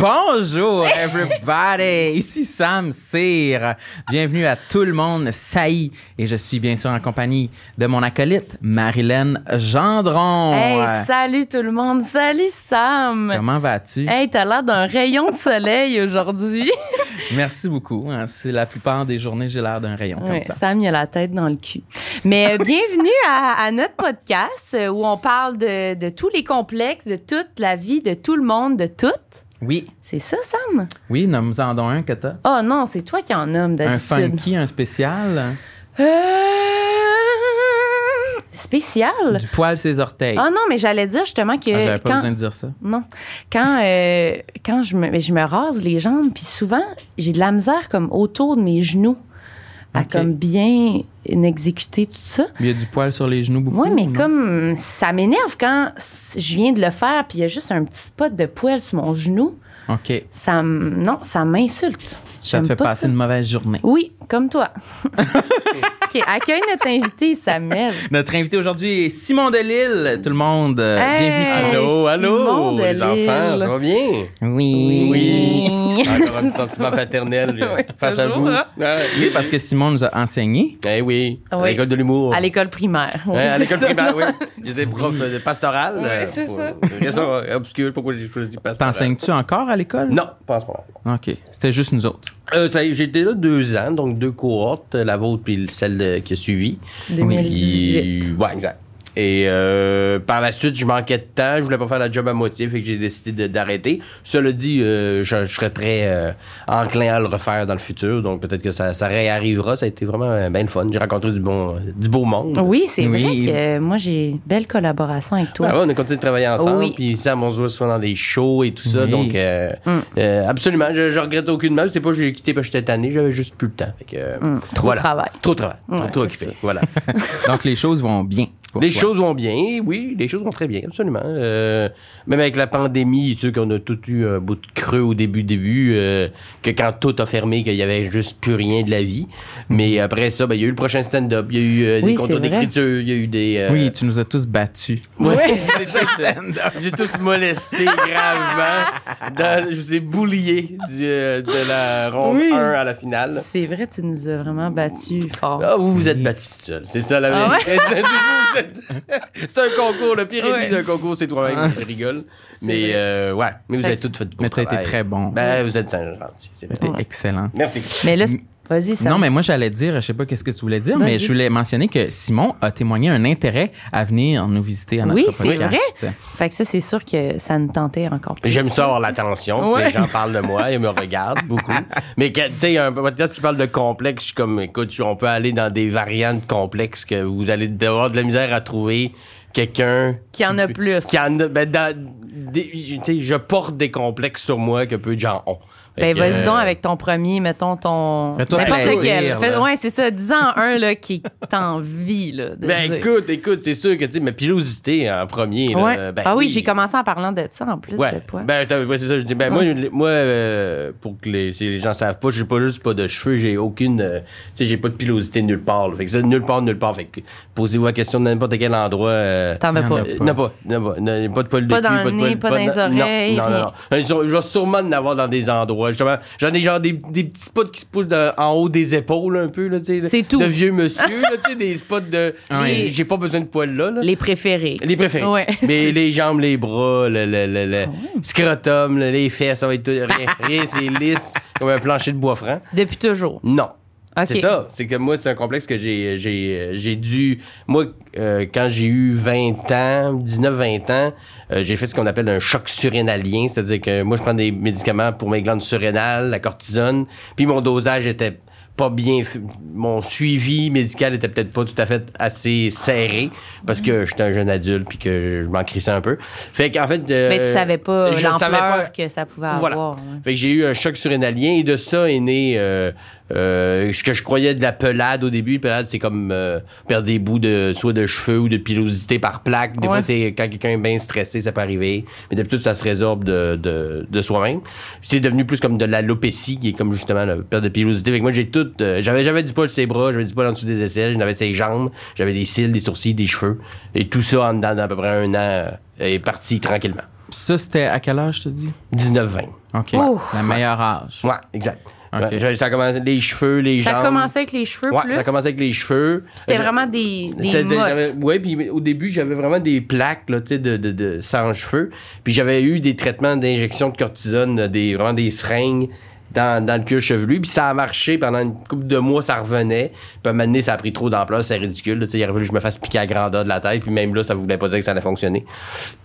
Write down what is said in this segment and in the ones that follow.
bonjour, everybody! Ici Sam Cyr. Bienvenue à tout le monde, Saï. Et je suis bien sûr en compagnie de mon acolyte, Marilyn Gendron. Hey, salut tout le monde! Salut Sam! Comment vas-tu? Hey, t'as l'air d'un rayon de soleil aujourd'hui. Merci beaucoup. hein. C'est la plupart des journées, j'ai l'air d'un rayon comme Ouais, ça. Sam, il a la tête dans le cul. Mais euh, bienvenue à, à notre podcast euh, où on parle de, de tous les complexes, de toute la vie, de tout le monde, de tout. Oui, C'est ça, Sam? oui, nomme-en donc un que t'as. Oh non, c'est toi qui en nomme Un d'habitude. funky, un spécial. Euh... Spécial? Du poil ses orteils. Ah non, mais j'allais dire justement que Ah, J'avais pas quand, besoin de dire ça. Non. Quand, euh, quand je, me, je me rase les jambes, puis souvent, j'ai de la misère comme autour de mes genoux à comme bien exécuter tout ça. Il y a du poil sur les genoux beaucoup. Oui, mais comme ça m'énerve quand je viens de le faire, puis il y a juste un petit spot de poil sur mon genou. OK. Ça non, ça m'insulte. Ça te fait pas passer ça. une mauvaise journée. Oui, comme toi. OK, accueille notre invité, Samuel. Notre invité aujourd'hui est Simon Delille. Tout le monde, euh, Hey! bienvenue Simon. Allô, allô, Simon les enfants, ça va bien? Oui. Oui. Encore un sentiment paternel euh, Oui, face à vous. hein? Ah, Oui, parce que Simon nous a enseigné. Eh oui, à Oui. l'école de l'humour. À l'école primaire. Oui, à l'école primaire, oui. J'étais prof de pastoral. Oui, euh, c'est ça. Raison obscure, pourquoi j'ai choisi pastoral. T'enseignes-tu encore à l'école? Non, pas en ce moment. OK. C'était juste nous autres. Euh, J'étais là deux ans, donc deux cohortes, la vôtre puis celle de- qui a suivi. 2018. Puis- ouais, exact. Et euh, par la suite, je manquais de temps, je voulais pas faire la job à moitié, fait que j'ai décidé de- d'arrêter. Cela dit, euh, je, je serais très euh, enclin à le refaire dans le futur, donc peut-être que ça, ça réarrivera. Ça a été vraiment bien fun. J'ai rencontré du bon, du beau monde. Oui, c'est Oui. vrai que euh, moi, j'ai une belle collaboration avec toi. Ouais, on a continué de travailler ensemble, Oui. puis Sam, on se voit souvent dans des shows et tout ça, Oui. donc euh, Mm. euh, absolument, je, je regrette aucunement. C'est pas que j'ai quitté parce que j'étais tanné, j'avais juste plus le temps. Fait que, Hum, trop voilà. de travail. Trop de travail, Ouais, trop, occupé. ça. Voilà. Donc, les choses vont bien. Les choses vont bien, oui, les choses vont très bien, absolument. Euh, même avec la pandémie, c'est sûr qu'on a tout eu un bout de creux au début, début, euh, que quand tout a fermé, qu'il y avait juste plus rien de la vie. Mais après ça, ben, il y a eu le prochain stand-up, il y a eu euh, Oui, des vrai. d'écriture, il y a eu des... euh, Oui, tu nous as tous battus. Ouais, Ouais. j'ai tous, j'ai tous molesté gravement. Dans- je vous ai boulié de la ronde Oui. 1 à la finale. C'est vrai, tu nous as vraiment battu fort. Ah, vous vous êtes battu tout seul. C'est ça la Ah vérité. Vous êtes- c'est un concours. Le pire ennemi Ouais. d'un concours, c'est toi-même. Je rigole. Mais euh, ouais, mais vous avez que- tout fait du beau Mais t'as été très bon. Ben, vous êtes gentil. C'est T'es bien. Ouais. excellent. Merci. Mais là, c'est- vas-y, ça. Non, mais moi, j'allais dire, je sais pas qu'est-ce que tu voulais dire, mais je voulais mentionner que Simon a témoigné un intérêt à venir nous visiter à notre Oui, podcast. c'est vrai. Fait que ça, c'est sûr que ça nous tentait encore plus. J'aime ça avoir l'attention. Ouais. Les gens parlent de moi et me regardent beaucoup. Mais que, tu sais, un podcast qui parle de complexe, je suis comme, écoute, on peut aller dans des variantes complexes que vous allez avoir de la misère à trouver quelqu'un Qui en a plus. qui en a, ben, dans, des- je porte des complexes sur moi que peu de gens ont. Ben, vas-y euh, donc avec ton premier, mettons ton. Fais-toi N'importe lequel. Là. ouais, c'est ça. Dis-en un, là, qui t'envie, là. de Ben dire. écoute, écoute, c'est sûr que tu sais, ma pilosité en premier. là, Ouais. ben ah oui, j'ai commencé en parlant de ça en plus Ouais. de poids. Ben, ouais, c'est ça. Je dis, ben, moi, moi, euh, pour que les, si les gens savent pas, j'ai pas juste pas de cheveux, j'ai aucune, euh, tu sais, j'ai pas de pilosité nulle part. là. Fait que ça, nulle part, nulle part. Fait que posez-vous la question de n'importe quel endroit. Euh, T'en as en pas. euh, non, pas, non, pas, non, pas de Pas cul, dans le pas de nez, pas dans les oreilles, Non, non, rien. non. Euh, Je je vais sûrement en avoir dans des endroits. Justement, J'en ai genre des, des petits spots qui se poussent en haut des épaules, un peu, là, tu sais. là, C'est tout. De vieux monsieur, là, tu sais, des spots de. Ouais. J'ai pas besoin de poils là, là. Les préférés. Les préférés. Ouais. Mais les jambes, les bras, le, le, le, le scrotum, le- les fesses, ça va être tout, rien, rien c'est lisse comme un plancher de bois franc. Depuis toujours. Non. C'est ça. C'est que moi, c'est un complexe que j'ai, j'ai, j'ai dû. Moi, euh, quand j'ai eu 20 ans, 19-20 ans, euh, j'ai fait ce qu'on appelle un choc surrénalien. C'est-à-dire que moi, je prends des médicaments pour mes glandes surrénales, la cortisone, puis mon dosage était pas bien mon suivi médical était peut-être pas tout à fait assez serré parce que j'étais un jeune adulte puis que je m'en crissais un peu. Fait qu'en fait euh, Mais tu savais pas savais l'ampleur pas- que ça pouvait voilà. avoir. ouais. Fait que j'ai eu un choc surrénalien et de ça est né euh, ce que je croyais de la pelade au début, pelade, c'est comme euh, perdre des bouts de soit de cheveux ou de pilosité par plaque. Des Ouais. fois, c'est quand quelqu'un est bien stressé, ça peut arriver. Mais d'habitude, ça se résorbe de, de, de soi-même. C'est devenu plus comme de l'alopécie, qui est comme justement la perte de pilosité. Fait que moi, j'ai tout. euh, j'avais, j'avais du poil sur les bras, j'avais du poil en dessous des aisselles, j'en avais sur les jambes, j'avais des cils, des sourcils, des cheveux. Et tout ça en dedans d'à peu près un an euh, est parti tranquillement. Ça, c'était à quel âge, je te dis? 19-20. OK. Oh. La meilleure âge. Ouais, exact. Ok. Ouais, j'ai- ça a commencé les cheveux, les Ça jambes. a commencé avec les cheveux Ouais, plus. ça a commencé avec les cheveux. C'était vraiment des, Ouais, puis au début, j'avais vraiment des plaques là, tu sais, de, de, de sans cheveux. Puis j'avais eu des traitements d'injection de cortisone, des, vraiment des seringues dans, dans le cuir chevelu. Puis ça a marché pendant une couple de mois, ça revenait. Puis à un moment donné, ça a pris trop d'ampleur, c'est ridicule. là, tu sais, Il aurait que je me fasse piquer à grandeur de la tête. Puis même là, ça voulait pas dire que ça allait fonctionner.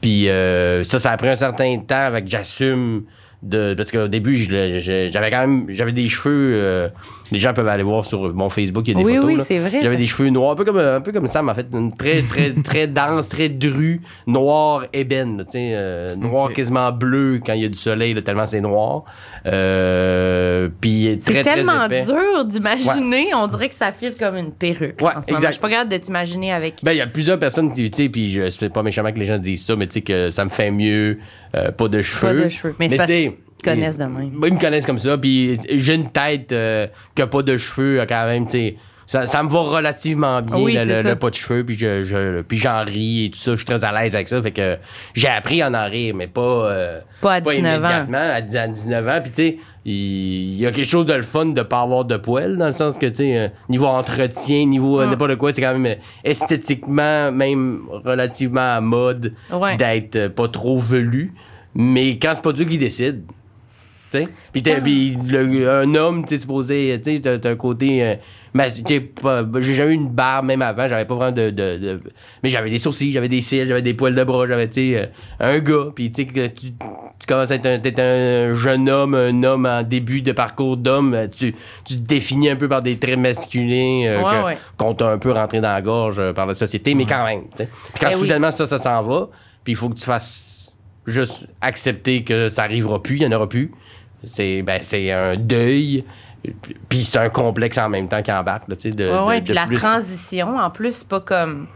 Puis euh, ça, ça a pris un certain temps avec que j'assume de parce qu'au début j'avais quand même j'avais des cheveux euh, les gens peuvent aller voir sur mon Facebook il y a des Oui, photos oui, c'est vrai. j'avais des cheveux noirs un peu comme un peu comme Sam en fait une très très très dense très dru noir ébène là, tu sais euh, noir quasiment bleu quand il y a du soleil là, tellement c'est noir euh, puis C'est très tellement dur d'imaginer. On dirait que ça file comme une perruque. Ouais, en ce moment. exact. Je suis pas capable de t'imaginer avec. Ben, il y a plusieurs personnes qui, tu sais, puis je c'est pas méchamment que les gens disent ça, mais tu sais que ça me fait mieux, euh, pas de cheveux. Pas de cheveux. Mais c'est parce qu'ils connaissent de même. Ils, ils me connaissent comme ça, puis j'ai une tête euh, qui a pas de cheveux, euh, quand même, tu sais. Ça, ça me va relativement bien, Oui, le, le- pas de cheveux, puis je, je, puis j'en ris et tout ça. Je suis très à l'aise avec ça, fait que j'ai appris à en rire, mais pas... euh, Pas à 19 ans. immédiatement, à, dix- à 19 ans. Puis tu sais, il y a quelque chose de le fun de pas avoir de poils, dans le sens que, tu sais, euh, niveau entretien, niveau Mm. n'importe quoi, c'est quand même euh, esthétiquement, même relativement à mode Ouais. d'être pas trop velu. Mais quand c'est pas Dieu qui décide, tu sais. Puis un homme, t'es supposé, tu sais, t'as t'as un côté... sais, pas- j'ai jamais eu une barbe même avant, j'avais pas vraiment de, de- de- mais j'avais des sourcils, j'avais des cils, j'avais des poils de bras, j'avais tu sais euh, un gars, puis tu sais que tu, tu commences à être un, t'es un jeune homme, un homme en début de parcours d'homme, euh, tu, tu te définis un peu par des traits masculins euh, Ouais, qu'on t'a un peu rentré dans la gorge euh, par la société, mais quand même, tu sais. Puis quand Eh oui. soudainement ça, ça s'en va, puis il faut que tu fasses juste accepter que ça arrivera plus, il y en aura plus. C'est ben c'est un deuil. Puis c'est un complexe en même temps qui embarque, là, de, Ouais, de- Puis la plus- transition, en plus, c'est pas comme.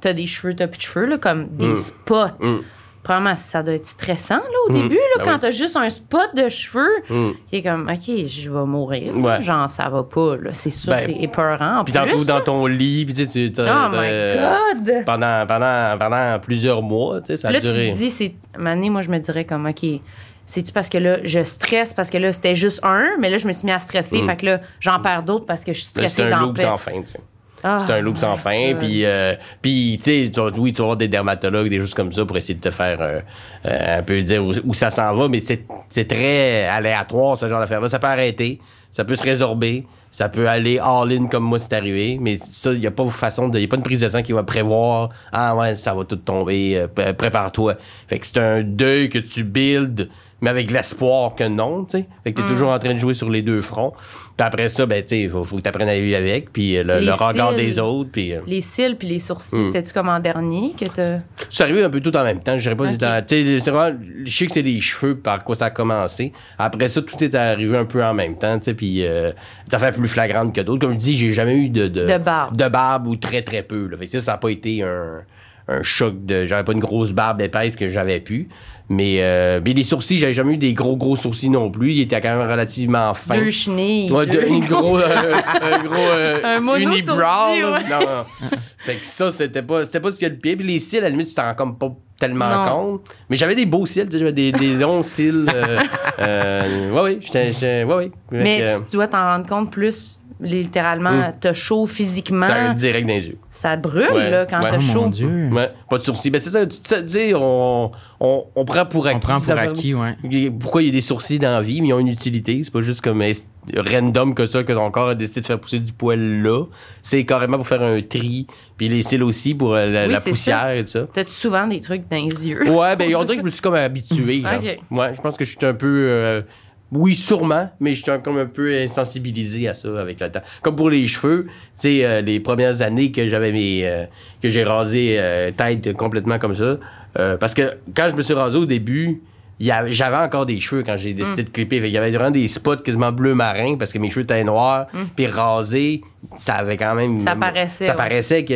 T'as des cheveux, t'as plus de cheveux, là, comme des Mm. spots. Mm. Probablement, ça doit être stressant, là, au début, là, Ben quand oui. t'as juste un spot de cheveux, Mm. qui est comme, OK, je vais mourir. Ouais. Genre, ça va pas, là. C'est sûr, Ben, c'est épeurant. Puis là. dans ton lit, puis tu sais, tu Oh my God! pendant, pendant, pendant plusieurs mois, tu sais, ça a là, tu te dis, c'est. Mané, moi, je me dirais comme, OK, c'est-tu parce que là, je stresse parce que là, c'était juste un, mais là, je me suis mis à stresser. Fait que là, j'en perds d'autres parce que je suis stressée Mm. C'est un dans loop sans fin, tu sais. Ah, C'est un loop sans fin. Puis, euh, puis tu sais, oui, tu vas avoir des dermatologues, des choses comme ça pour essayer de te faire euh, euh, un peu dire où, où ça s'en va, mais c'est très aléatoire, ce genre d'affaire-là. Ça peut arrêter, ça peut se résorber, ça peut aller all-in comme moi c'est arrivé, mais ça, il n'y a pas façon de. Il a pas une prise de sang qui va prévoir Ah ouais, ça va tout tomber, euh, pré- prépare-toi. Fait que c'est un deuil que tu builds. Mais avec l'espoir que non, tu sais. Fait que t'es Mm. toujours en train de jouer sur les deux fronts. Puis après ça, ben, tu sais, faut, faut que t'apprennes à vivre avec. Puis euh, le, regard cils. des autres. Puis euh, Les cils puis les sourcils, Mm. c'était-tu comme en dernier que t'as? c'est arrivé un peu tout en même temps. Je dirais pas Ok. du temps. Tu sais, c'est vraiment- je sais que c'est les cheveux par quoi ça a commencé. Après ça, tout est arrivé un peu en même temps, tu sais, puis euh, ça fait plus flagrante que d'autres. Comme je dis, j'ai jamais eu de, De barbe. de barbe ou très très peu. Là. Fait que ça, ça a pas été un, un choc de. J'avais pas une grosse barbe épaisse que j'avais pu. Mais, euh, mais les sourcils, j'avais jamais eu des gros gros sourcils non plus. Ils étaient quand même relativement fins. Deux chenilles. Ouais, deux- de- une gros, euh, un gros euh, Un unibrow, ouais. Non, non. fait que ça, c'était pas, c'était pas ce qu'il y a de pire. Puis les cils, à la limite, tu t'en rends comme pas tellement Non. compte. Mais j'avais des beaux cils, tu sais, j'avais des, des longs cils. Euh, euh, ouais, j'étais, ouais, oui. Fait Mais tu dois t'en rendre compte plus, littéralement, Mm. t'as chaud physiquement. t'as direct dans les yeux. Ça brûle, Ouais. là, quand Ouais. t'as Oh chaud. mon Dieu. Ouais, pas de sourcils. Ben, c'est ça, tu tu sais, on, on, on prend pour acquis. On prend pour ça, acquis, ouais. Pourquoi il y a des sourcils dans la vie, mais ils ont une utilité. C'est pas juste comme random que ça, que ton corps a décidé de faire pousser du poil là. C'est carrément pour faire un tri. Puis les cils aussi pour euh, la, Oui, la c'est poussière et tout ça. T'as-tu souvent des trucs dans les yeux? Ouais, ben on dirait que je me suis comme habitué. genre. Ok. Ouais, je pense que je suis un peu. euh, oui, sûrement, mais je suis comme un peu insensibilisé à ça avec le temps. Comme pour les cheveux, tu sais, euh, les premières années que j'avais mes. euh, que j'ai rasé euh, tête complètement comme ça. euh, parce que quand je me suis rasé au début, il j'avais encore des cheveux quand j'ai décidé de clipper. Qu'il y avait vraiment des spots quasiment bleu marin parce que mes cheveux étaient noirs. Puis rasés, ça avait quand même. Ça paraissait, Ça ouais. paraissait que-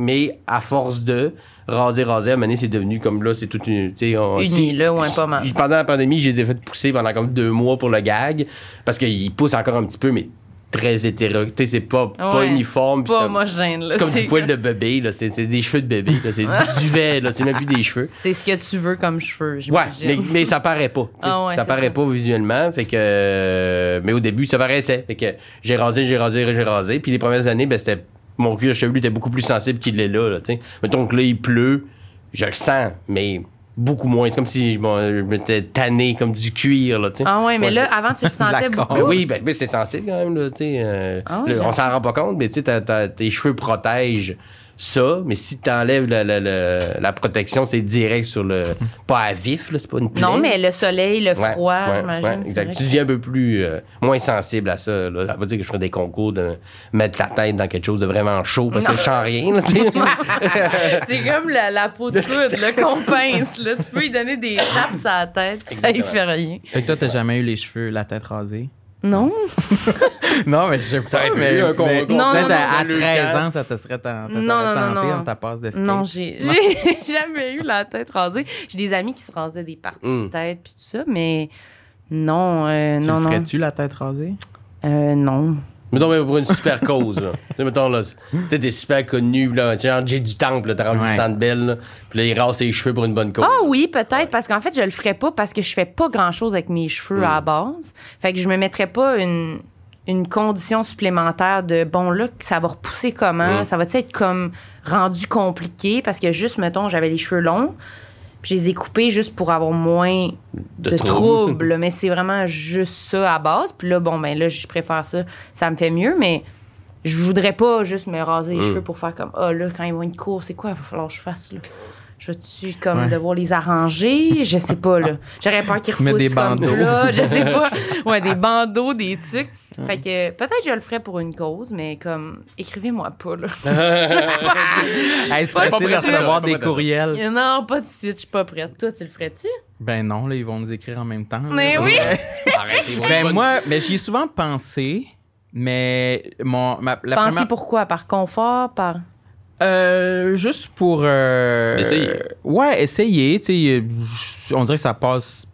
Mais à force de raser, raser, à un moment donné, c'est devenu comme là, c'est toute une. tu sais, on- Uni, si- là, ouais, pas mal. Pendant la pandémie, je les ai fait pousser pendant comme deux mois pour le gag parce qu'ils poussent encore un petit peu, mais très hétéro. C'est pas, uniforme. C'est pas homogène, c'est comme du poil de bébé, là. C'est, des cheveux de bébé. C'est du duvet, là. C'est même plus des cheveux. C'est ce que tu veux comme cheveux, Ouais, mais, mais ça paraît pas. Ah ouais, ça paraît ça. pas visuellement. Fait que. euh, mais au début, ça paraissait. Fait que j'ai rasé, j'ai rasé, j'ai rasé. Puis les premières années, ben, c'était. Mon cuir chevelu était beaucoup plus sensible qu'il l'est là, là, tu sais. Mettons que là, il pleut, je le sens, mais beaucoup moins. C'est comme si je m'étais tanné comme du cuir, là. Ah ouais, mais Ouais, là, avant, tu le sentais beaucoup. ben oui, ben, ben, c'est sensible quand même, là, euh, Ah oui, on s'en rend pas compte, mais tu sais, t'as- t'as- tes cheveux protègent ça, mais si t'enlèves la, la, la, la protection, c'est direct sur le. Pas à vif, là, c'est pas une plaie. Non, mais le soleil, le froid, ouais, j'imagine. ouais, c'est exact. vrai Tu deviens un peu plus euh, moins sensible à ça. Là. Ça veut pas dire que je ferais des concours de mettre la tête dans quelque chose de vraiment chaud parce que je sens rien. tu. C'est comme la, la peau de coude là, qu'on pince. Là. Tu peux lui donner des tapes à la tête, puis ça lui fait rien. Fait que toi, t'as jamais eu les cheveux, la tête rasée? Non? Non, mais je sais pas. pu Mais, eu un mais. Non, peut-être non, à, à non. 13 ans, ça te serait tenté non. dans ta passe de skate. Non, j'ai j'ai jamais eu la tête rasée. J'ai des amis qui se rasaient des parties de Mm. tête, puis tout ça, mais non, euh, Tu non, non. ferais-tu, la tête rasée? Euh, non. Mettons, mais pour une super cause, là. Tu sais, mettons, là, t'es des super connus, là. Genre, j'ai du temple, là, t'as rendu Ouais. Sandbell, là. Puis là, il rase ses cheveux pour une bonne cause. Ah oui, peut-être, parce qu'en fait, je le ferais pas parce que je fais pas grand-chose avec mes cheveux à la base. Fait que je me mettrais pas une, une condition supplémentaire de, bon, là, ça va repousser comment? Mm. Ça va-tu être comme rendu compliqué? Parce que juste, mettons, j'avais les cheveux longs, puis je les ai coupés juste pour avoir moins de, troubles. mais c'est vraiment juste ça à base. Puis là, bon, ben là, je préfère ça. Ça me fait mieux, mais je voudrais pas juste me raser les Mm. cheveux pour faire comme, ah là, quand ils vont une course, c'est quoi? Il va falloir que je fasse, là. Je vais-tu comme Ouais. devoir les arranger? Je sais pas, là. J'aurais peur qu'ils Tu mets repoussent des comme bandeaux. là. Je sais pas. Ouais, des bandeaux, des trucs. Fait que peut-être je le ferais pour une cause, mais comme, écrivez-moi pas, là. Hey, c'est Pas facile de recevoir des courriels. non, pas tout de suite, je suis pas prête. Toi, tu le ferais-tu? Ben non, là, ils vont nous écrire en même temps. Mais oui! Arrêtez, Ben moi, mais j'y ai souvent pensé, mais mon, ma, la Pensez première... pourquoi? Par confort? Par. Euh, juste pour... euh, Essayer. ouais, essayer. Tu sais, euh, on dirait que ça passe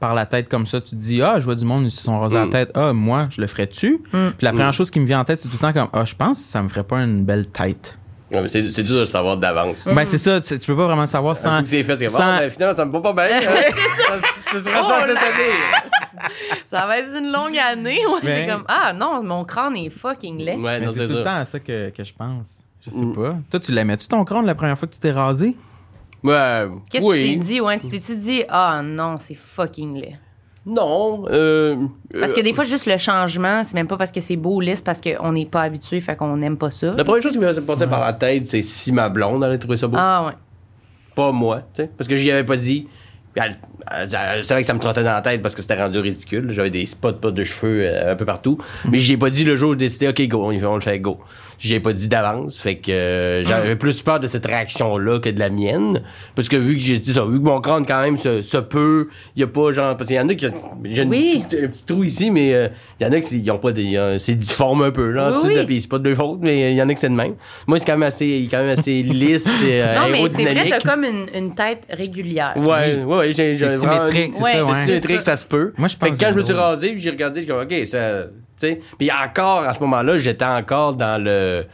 par la tête comme ça. Tu te dis, ah, je vois du monde, ils se sont rasés Mm. la tête. Ah, moi, je le ferais-tu? Mm. Puis la première Mm. chose qui me vient en tête, c'est tout le temps comme, ah, je pense que ça me ferait pas une belle tête. Ouais, c'est, c'est dur de le savoir d'avance. Ben, c'est ça, tu, tu peux pas vraiment savoir Un sans... coup que c'est fait, tu sans- vas, ben, finalement, ça me va pas bien. hein. ça, ce sera ça Oh cette année. Ça va être une longue année. Ouais, Ben- C'est comme, ah non, mon crâne est fucking laid. Ouais, c'est c'est tout le temps à ça que, que je pense. Je sais Mm. pas. Toi, tu l'aimais-tu ton crâne la première fois que tu t'es rasé? Ouais, Qu'est-ce oui. que tu t'es dit? Ouais, tu t'es-tu dit, ah non, c'est fucking laid? Non. Euh, Parce que euh, des fois, juste le changement, c'est même pas parce que c'est beau ou c'est parce qu'on n'est pas habitué, fait qu'on n'aime pas ça. La première chose qui m'est passée par la tête, c'est si ma blonde allait trouver ça beau. Ah ouais. Pas moi, tu sais. Parce que j'y avais pas dit. Elle savait que ça me trottait dans la tête parce que c'était rendu ridicule. J'avais des spots pas de cheveux euh, un peu partout. Mais j'y ai pas dit le jour où j'ai décidé, OK, go, on, le fait, go. J'y ai pas dit d'avance. Fait que euh, j'avais plus peur de cette réaction-là que de la mienne. Parce que vu que j'ai dit ça, vu que mon crâne quand même se, se peut, il y a pas genre. Parce qu'il y en a qui. J'ai Oui. un petit trou ici, mais euh, il y en a qui ont pas des. c'est difforme un peu, là. Oui, c'est pas de leur faute, mais il y en a que c'est de même. Moi, c'est quand même assez, quand même assez lisse non, mais c'est vrai, t'as comme une, une tête régulière. Ouais, ouais, ouais, j'ai j'ai C'est vraiment- symétrique, c'est Ouais, ça, c'est ouais. C'est symétrique, ça se peut. Moi, je pense Fait que quand je me suis rasé, j'ai regardé, j'ai comme, OK, ça. Tu sais. Puis encore, à ce moment-là, j'étais encore dans le.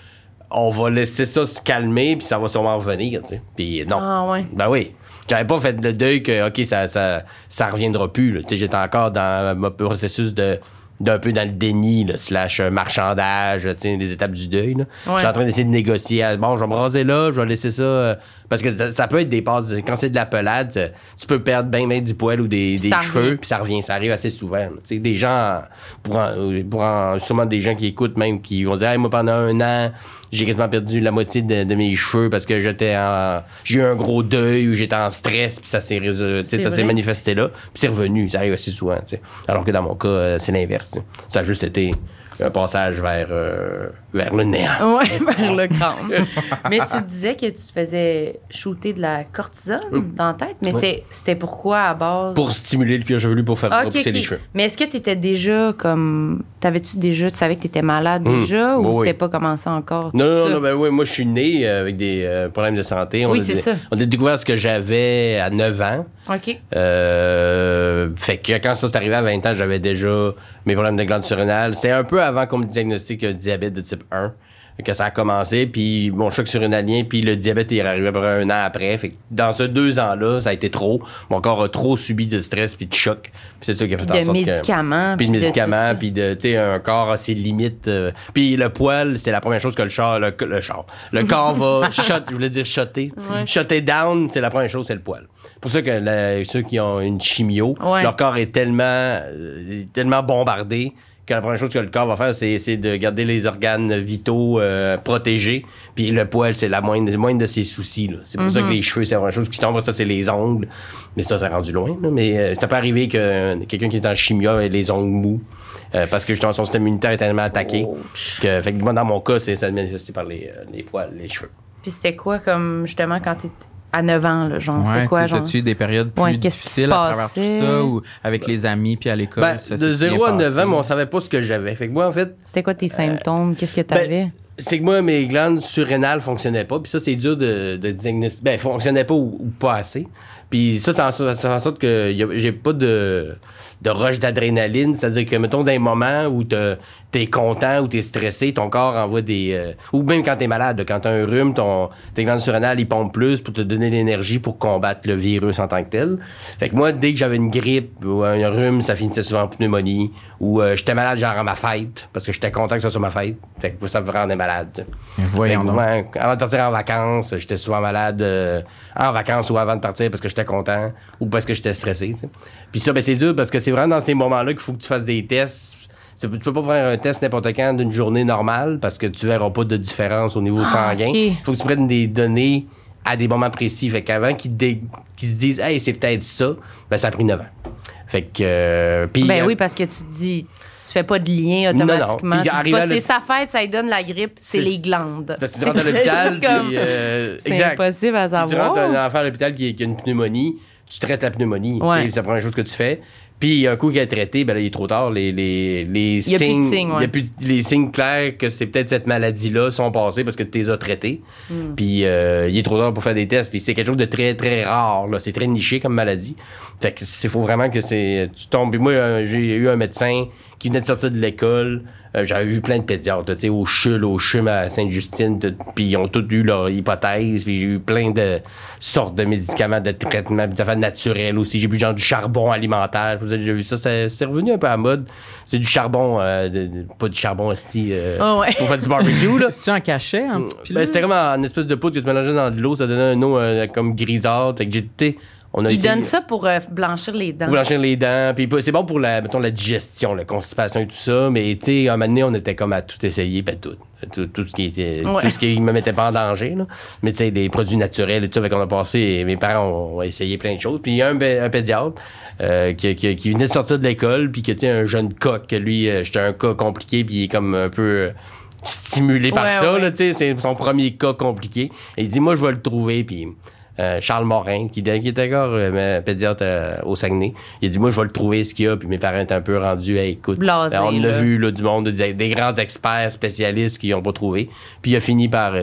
On va laisser ça se calmer, puis ça va sûrement revenir, tu sais. Puis non. Ah ouais. Ben oui. J'avais pas fait le deuil que, OK, ça, ça, ça reviendra plus, là. Tu sais, j'étais encore dans mon processus de d'un peu dans le déni, là, slash euh, marchandage, tu sais, les étapes du deuil, là. Ouais. Je suis en train d'essayer de négocier. Ah, Bon, je vais me raser là, je vais laisser ça. euh, parce que ça, peut être des passes. Quand c'est de la pelade, ça- tu peux perdre bien, bien du poil ou des, cheveux, puis ça revient. Ça arrive assez souvent. sais, des gens, pour, en- pour en- sûrement des gens qui écoutent même, qui vont dire, Hey, moi, pendant un an, j'ai quasiment perdu la moitié de, de mes cheveux parce que j'étais en. J'ai eu un gros deuil ou j'étais en stress, puis ça s'est C'est ça s'est manifesté là, puis c'est revenu. Ça arrive assez souvent. Alors que dans mon cas, euh, c'est l'inverse. Ça a juste été un passage vers euh, vers le néant. Ouais, vers le crâne. mais tu disais que tu te faisais shooter de la cortisone dans la tête, mais Ouais. c'était- c'était pourquoi à base? Pour stimuler le cuir chevelu, pour faire Ah, ok, repousser ok. les cheveux. Mais est-ce que tu étais déjà comme. T'avais-tu déjà. Tu savais que tu étais malade Hum. déjà ou Oui, c'était oui. pas commencé encore? Non, non, non, ben oui, moi, je suis né euh, avec des euh, problèmes de santé. On Oui, a c'est ça. On a découvert ce que j'avais à 9 ans. OK. Euh, fait que quand ça s'est arrivé à 20 ans, j'avais déjà mes problèmes de glande surrénale. C'était un peu avant qu'on me diagnostique un diabète de type 1 que ça a commencé, puis mon choc surrénalien, puis le diabète est arrivé un an après. Fait que dans ces deux ans-là, ça a été trop. Mon corps a trop subi de stress puis de choc. Puis c'est ça qui a fait en de sorte que- médicaments. puis de médicaments, puis de, tu sais, un corps a ses limites. euh, puis le poil, c'est la première chose que le char, le, le char, le corps va shot, je voulais dire shotter, Ouais. shotter down, c'est la première chose, c'est le poil. Pour ça que la- ceux qui ont une chimio, Ouais. leur corps est tellement, euh, tellement bombardé que la première chose que le corps va faire, c'est c'est de garder les organes vitaux euh, protégés. Puis le poil, c'est la moindre, moindre de ses soucis. C'est pour ça que les cheveux, c'est la première chose qui tombe. Ça, c'est les ongles. Mais ça, ça rendu loin. là. Mais euh, ça peut arriver que euh, quelqu'un qui est en chimio ait les ongles mous. euh, parce que justement, son système immunitaire est tellement attaqué. Que, fait que moi, dans mon cas, c'est ça manifesté par les, les poils, les cheveux. Puis c'était quoi comme justement quand t'étais à 9 ans, là, genre? Ouais, c'est quoi, genre? t'as-tu eu des périodes plus Ouais, difficiles à travers tout ça ou avec les amis puis à l'école? Ben, ça de s'est 0 bien à 9 passé? ans, mais on savait pas ce que j'avais. Fait que moi, en fait, C'était quoi tes symptômes? Qu'est-ce que Ben, t'avais? c'est que moi, mes glandes surrénales fonctionnaient pas. Puis ça, c'est dur de, de diagnostiquer. Ben, fonctionnaient pas ou, ou pas assez. Puis ça, ça, fait en sorte que j'ai pas de, de rush d'adrénaline. C'est-à-dire que, mettons, dans un moment où t'as- t'es content ou t'es stressé, ton corps envoie des... euh, ou même quand t'es malade, quand t'as un rhume, ton, tes glandes surrénales, ils pompent plus pour te donner l'énergie pour combattre le virus en tant que tel. Fait que moi, dès que j'avais une grippe ou un rhume, ça finissait souvent en pneumonie. Ou euh, j'étais malade genre à ma fête, parce que j'étais content que ça soit ma fête. Fait que ça me rendait malade. voyons donc. ouais, avant de partir en vacances, j'étais souvent malade euh, en vacances ou avant de partir parce que j'étais content ou parce que j'étais stressé. tu sais. Puis ça, ben, c'est dur parce que c'est vraiment dans ces moments-là qu'il faut que tu fasses des tests. Tu peux pas faire un test n'importe quand d'une journée normale parce que tu verras pas de différence au niveau Ah, sanguin. Il faut que tu prennes des données à des moments précis. Fait qu'avant qu'ils dé- se disent, hey, c'est peut-être ça, ben, ça a pris 9 ans. Fait que. euh, Ben euh, oui, parce que tu te dis, tu fais pas de lien automatiquement. C'est sa fête, ça lui donne la grippe, c'est les glandes. Parce que tu rentres à l'hôpital, C'est comme- puis, euh, C'est impossible à Puis tu rentres savoir. un enfant à l'hôpital qui, qui a une pneumonie, tu traites la pneumonie. Ouais. C'est la première chose que tu fais. Puis un coup qu'il est traité, ben là, il est trop tard. Les, les, les Il y a plus de signes, signes, ouais. il y a plus les signes clairs que c'est peut-être cette maladie-là sont passés parce que tu les as traités. Hmm. Puis euh, il est trop tard pour faire des tests. Puis c'est quelque chose de très, très rare. là. C'est très niché comme maladie. Fait que c'est faut vraiment que c'est tu tombes. Puis moi, euh, j'ai eu un médecin qui venait de sortir de l'école. Euh, J'avais vu plein de pédiatres, tu sais, au CHUL, au CHUM à Sainte-Justine, puis ils ont tous eu leur hypothèse, puis j'ai eu plein de sortes de médicaments de traitement, puis des affaires naturelles aussi. J'ai vu genre du charbon alimentaire. Vous avez déjà vu ça, c'est c'est revenu un peu à la mode. C'est du charbon, euh, de- de- pas du charbon aussi, euh, Ah ouais. pour faire du barbecue, là. C'est-tu en cachet, un petit Ben, c'était comme en espèce de poudre que tu mélangeais dans de l'eau, ça donnait un eau euh, comme grisâtre. Fait que sais, on a Ils donnent ça pour euh, blanchir les dents. pour blanchir les dents. Puis c'est bon pour la, mettons, la digestion, la constipation et tout ça. Mais tu sais, à un moment donné, on était comme à tout essayer, ben tout. Tout, tout ce qui était, Ouais. tout ce qui me mettait pas en danger, là. Mais tu sais, des produits naturels et tout ça. Fait qu'on a passé, mes parents ont, ont essayé plein de choses. Puis il y a un, pédiatre, euh, qui, qui, qui venait de sortir de l'école, puis que tu sais, un jeune coq, que lui, euh, j'étais un cas compliqué, puis il est comme un peu, euh, stimulé par Ouais, ça, ouais. là, tu sais, c'est son premier cas compliqué. Et il dit, moi, je vais le trouver, puis euh, Charles Morin, qui, qui était encore euh, pédiatre euh, au Saguenay, il a dit, moi, je vais le trouver, ce qu'il y a, puis mes parents étaient un peu rendus, Hey, écoute, Blasés, euh, on a vu là, du monde, des, des grands experts spécialistes qui n'ont pas trouvé, puis il a fini par euh,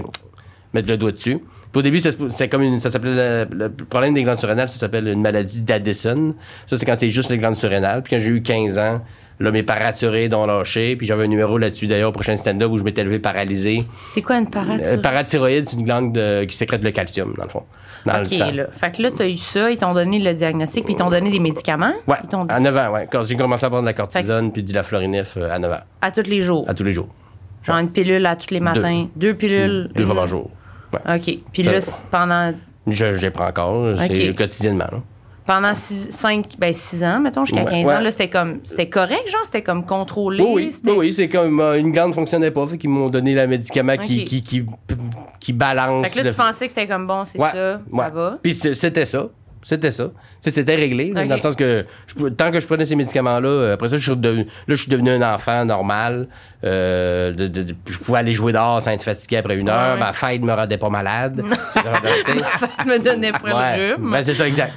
mettre le doigt dessus. Puis au début, c'est comme une, ça s'appelait le, le problème des glandes surrénales, ça s'appelle une maladie d'Addison. Ça, c'est quand c'est juste les glandes surrénales. Puis quand j'ai eu 15 ans, là, mes parathyrées ont lâché. Puis j'avais un numéro là-dessus, d'ailleurs, au prochain stand-up où je m'étais levé paralysé. C'est quoi une Euh, parathyroïde? parathyroïde, c'est une glande de- qui sécrète le calcium, dans le fond. Dans le OK, sang. là. Fait que là, t'as eu ça, ils t'ont donné le diagnostic, puis ils t'ont donné des médicaments. Dit à 9 ans, ouais. Quand j'ai commencé à prendre de la cortisone puis du laflorinef euh, à 9 ans, à tous les jours. à tous les jours. Genre une pilule à tous les matins. Deux, pilules. Deux fois par jour. Ouais. OK. Puis là, pendant, Je, je les prends encore, c'est quotidiennement. là. Pendant six, cinq, ben six ans, mettons, jusqu'à Ouais, 15 ouais. ans, là, c'était comme, c'était correct, genre, c'était comme contrôlé. Oui, oui, c'est comme euh, une glande fonctionnait pas, fait qu'ils m'ont donné le médicament qui, qui, qui, qui balance. Fait que là, tu pensais que c'était comme bon, c'est Ouais, ça, ouais. ça va. Puis c'était ça. C'était ça. C'était réglé, dans le sens que je tant que je prenais ces médicaments-là, euh, après ça, je suis devenu, là, je suis devenu un enfant normal. Euh, de- de- de- je pouvais aller jouer dehors sans être fatigué après une heure. Ouais. Ma fête me rendait pas malade. Sais, Je me donnais pas le rhume. Ben, c'est ça, exact.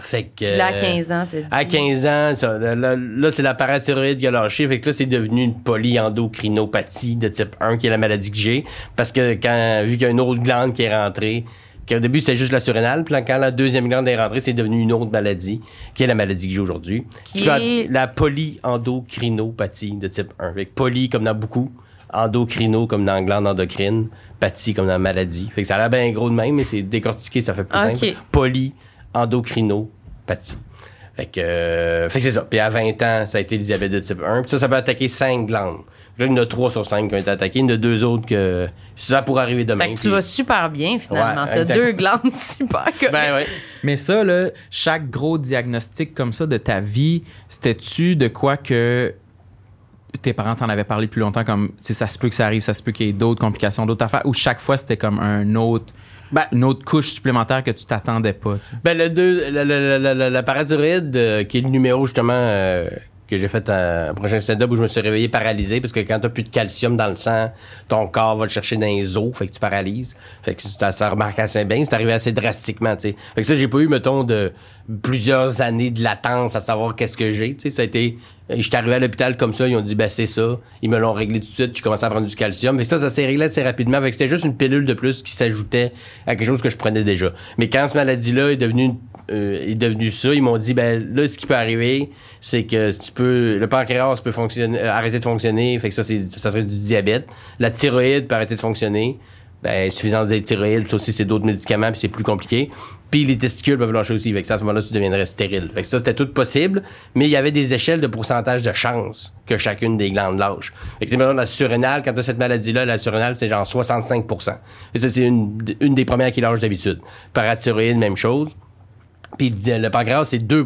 Fait que. Puis là, à euh, 15 ans, t'as dit. à 15 ans, ça, là, c'est la parathyroïde qui a lâché. Fait que là, c'est devenu une polyendocrinopathie de type 1, qui est la maladie que j'ai. Parce que quand, vu qu'il y a une autre glande qui est rentrée, qu'au début, c'est juste la surrénale, puis là, quand la deuxième glande est rentrée, c'est devenu une autre maladie, qui est la maladie que j'ai aujourd'hui. Qui est- la polyendocrinopathie de type 1. Fait que poly comme dans beaucoup, endocrino comme dans glande endocrine, pathie comme dans maladie. Fait que ça a l'air bien gros de même, mais c'est décortiqué, ça fait plus Ok. simple. Poly endocrinopathie. Fait que, euh, fait que c'est ça. Puis à 20 ans, ça a été le diabète de type 1. Puis ça, ça peut attaquer 5 glandes. Là, il y en a 3 sur 5 qui ont été attaquées. Il y en a 2 autres que ça pourrait arriver demain. Fait que tu Puis- vas super bien, finalement. Ouais, T'as deux glandes super correctes. Ben ouais. Mais ça, là, chaque gros diagnostic comme ça de ta vie, c'était-tu de quoi que tes parents t'en avaient parlé plus longtemps, comme, ça se peut que ça arrive, ça se peut qu'il y ait d'autres complications, d'autres affaires, ou chaque fois c'était comme un autre, Ben- une autre couche supplémentaire que tu t'attendais pas, tu? Ben, le deux, la, la, la, la, qui est le numéro justement euh, que j'ai fait un prochain stand-up où je me suis réveillé paralysé parce que quand t'as plus de calcium dans le sang, ton corps va le chercher dans les os, fait que tu paralyses. Fait que ça, ça remarque assez bien. C'est arrivé assez drastiquement, tu sais. Fait que ça, j'ai pas eu, mettons, de plusieurs années de latence à savoir qu'est-ce que j'ai, tu sais. Ça a été, je suis arrivé à l'hôpital comme ça, ils ont dit, ben, c'est ça. Ils me l'ont réglé tout de suite, j'ai commencé à prendre du calcium. Fait que ça, ça s'est réglé assez rapidement. Fait que c'était juste une pilule de plus qui s'ajoutait à quelque chose que je prenais déjà. Mais quand cette maladie-là est devenue, euh, est devenue ça, ils m'ont dit, ben, là, ce qui peut arriver, c'est que si tu peux, le pancréas peut euh, arrêter de fonctionner. Fait que ça, c'est, ça serait du diabète. La thyroïde peut arrêter de fonctionner. Ben, insuffisance des thyroïdes, ça aussi, c'est d'autres médicaments, puis c'est plus compliqué. Puis les testicules peuvent lâcher aussi. Fait ça, à ce moment-là, tu deviendrais stérile. Ça, c'était tout possible, mais il y avait des échelles de pourcentage de chance que chacune des glandes lâche. Fait mettons, la surrénale, quand tu as cette maladie-là, la surrénale, c'est genre 65 Et ça, c'est une, une des premières qui lâche d'habitude. Parathyroïde, même chose. Puis le pancréas, c'est 2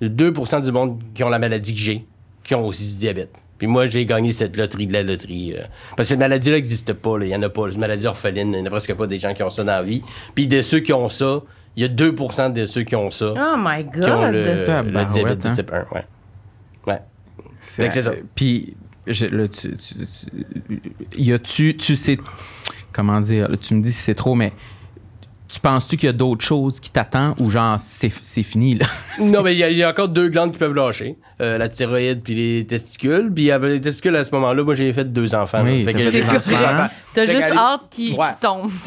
Le 2% du monde qui ont la maladie que j'ai, qui ont aussi du diabète. Puis moi, j'ai gagné cette loterie de la loterie. euh, parce que cette maladie-là n'existe pas. Il n'y en a pas. C'est une maladie orpheline. Il n'y en a presque pas des gens qui ont ça dans la vie. Puis de ceux qui ont ça, il y a 2% de ceux qui ont ça Oh my qui ont God! le, le diabète de hein. type 1. Ouais. Ouais. C'est ça. Puis, je- là, tu, tu, tu- y a-tu, tu sais, comment dire, là, tu me dis si c'est trop, mais tu penses-tu qu'il y a d'autres choses qui t'attendent ou genre c'est, c'est fini, là? Non, mais il y, a- il y a encore deux glandes qui peuvent lâcher. Euh, la thyroïde puis les testicules. Puis avec les testicules, à ce moment-là, moi, j'ai fait deux enfants. Oui. Fait t'as que fait j'ai- des enfants. T'as Fait juste qu'elle- hâte qu'il Ouais. qu'il tombe.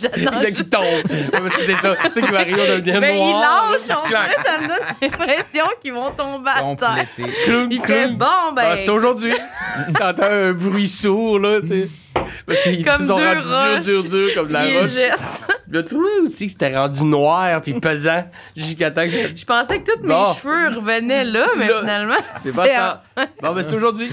J'attends Fait qu'il tombe. Ouais, parce que c'est ça. Tu sais qu'il va arriver, on va devenir Mais il noir. lâche, en plus, ça me donne l'impression qu'ils vont tomber à terre. Fait bon, Ah, ben. c'est aujourd'hui. T'entends un bruit sourd, là, tu sais. Parce qu'ils Comme rendus roches. dur, dur, dur, comme de la roche. Là, tu vois aussi que c'était rendu noir puis pesant jusqu'à temps que Je pensais que tous mes cheveux revenaient là, mais Là, finalement, C'est pas ça. Bon, ben, c'est aujourd'hui.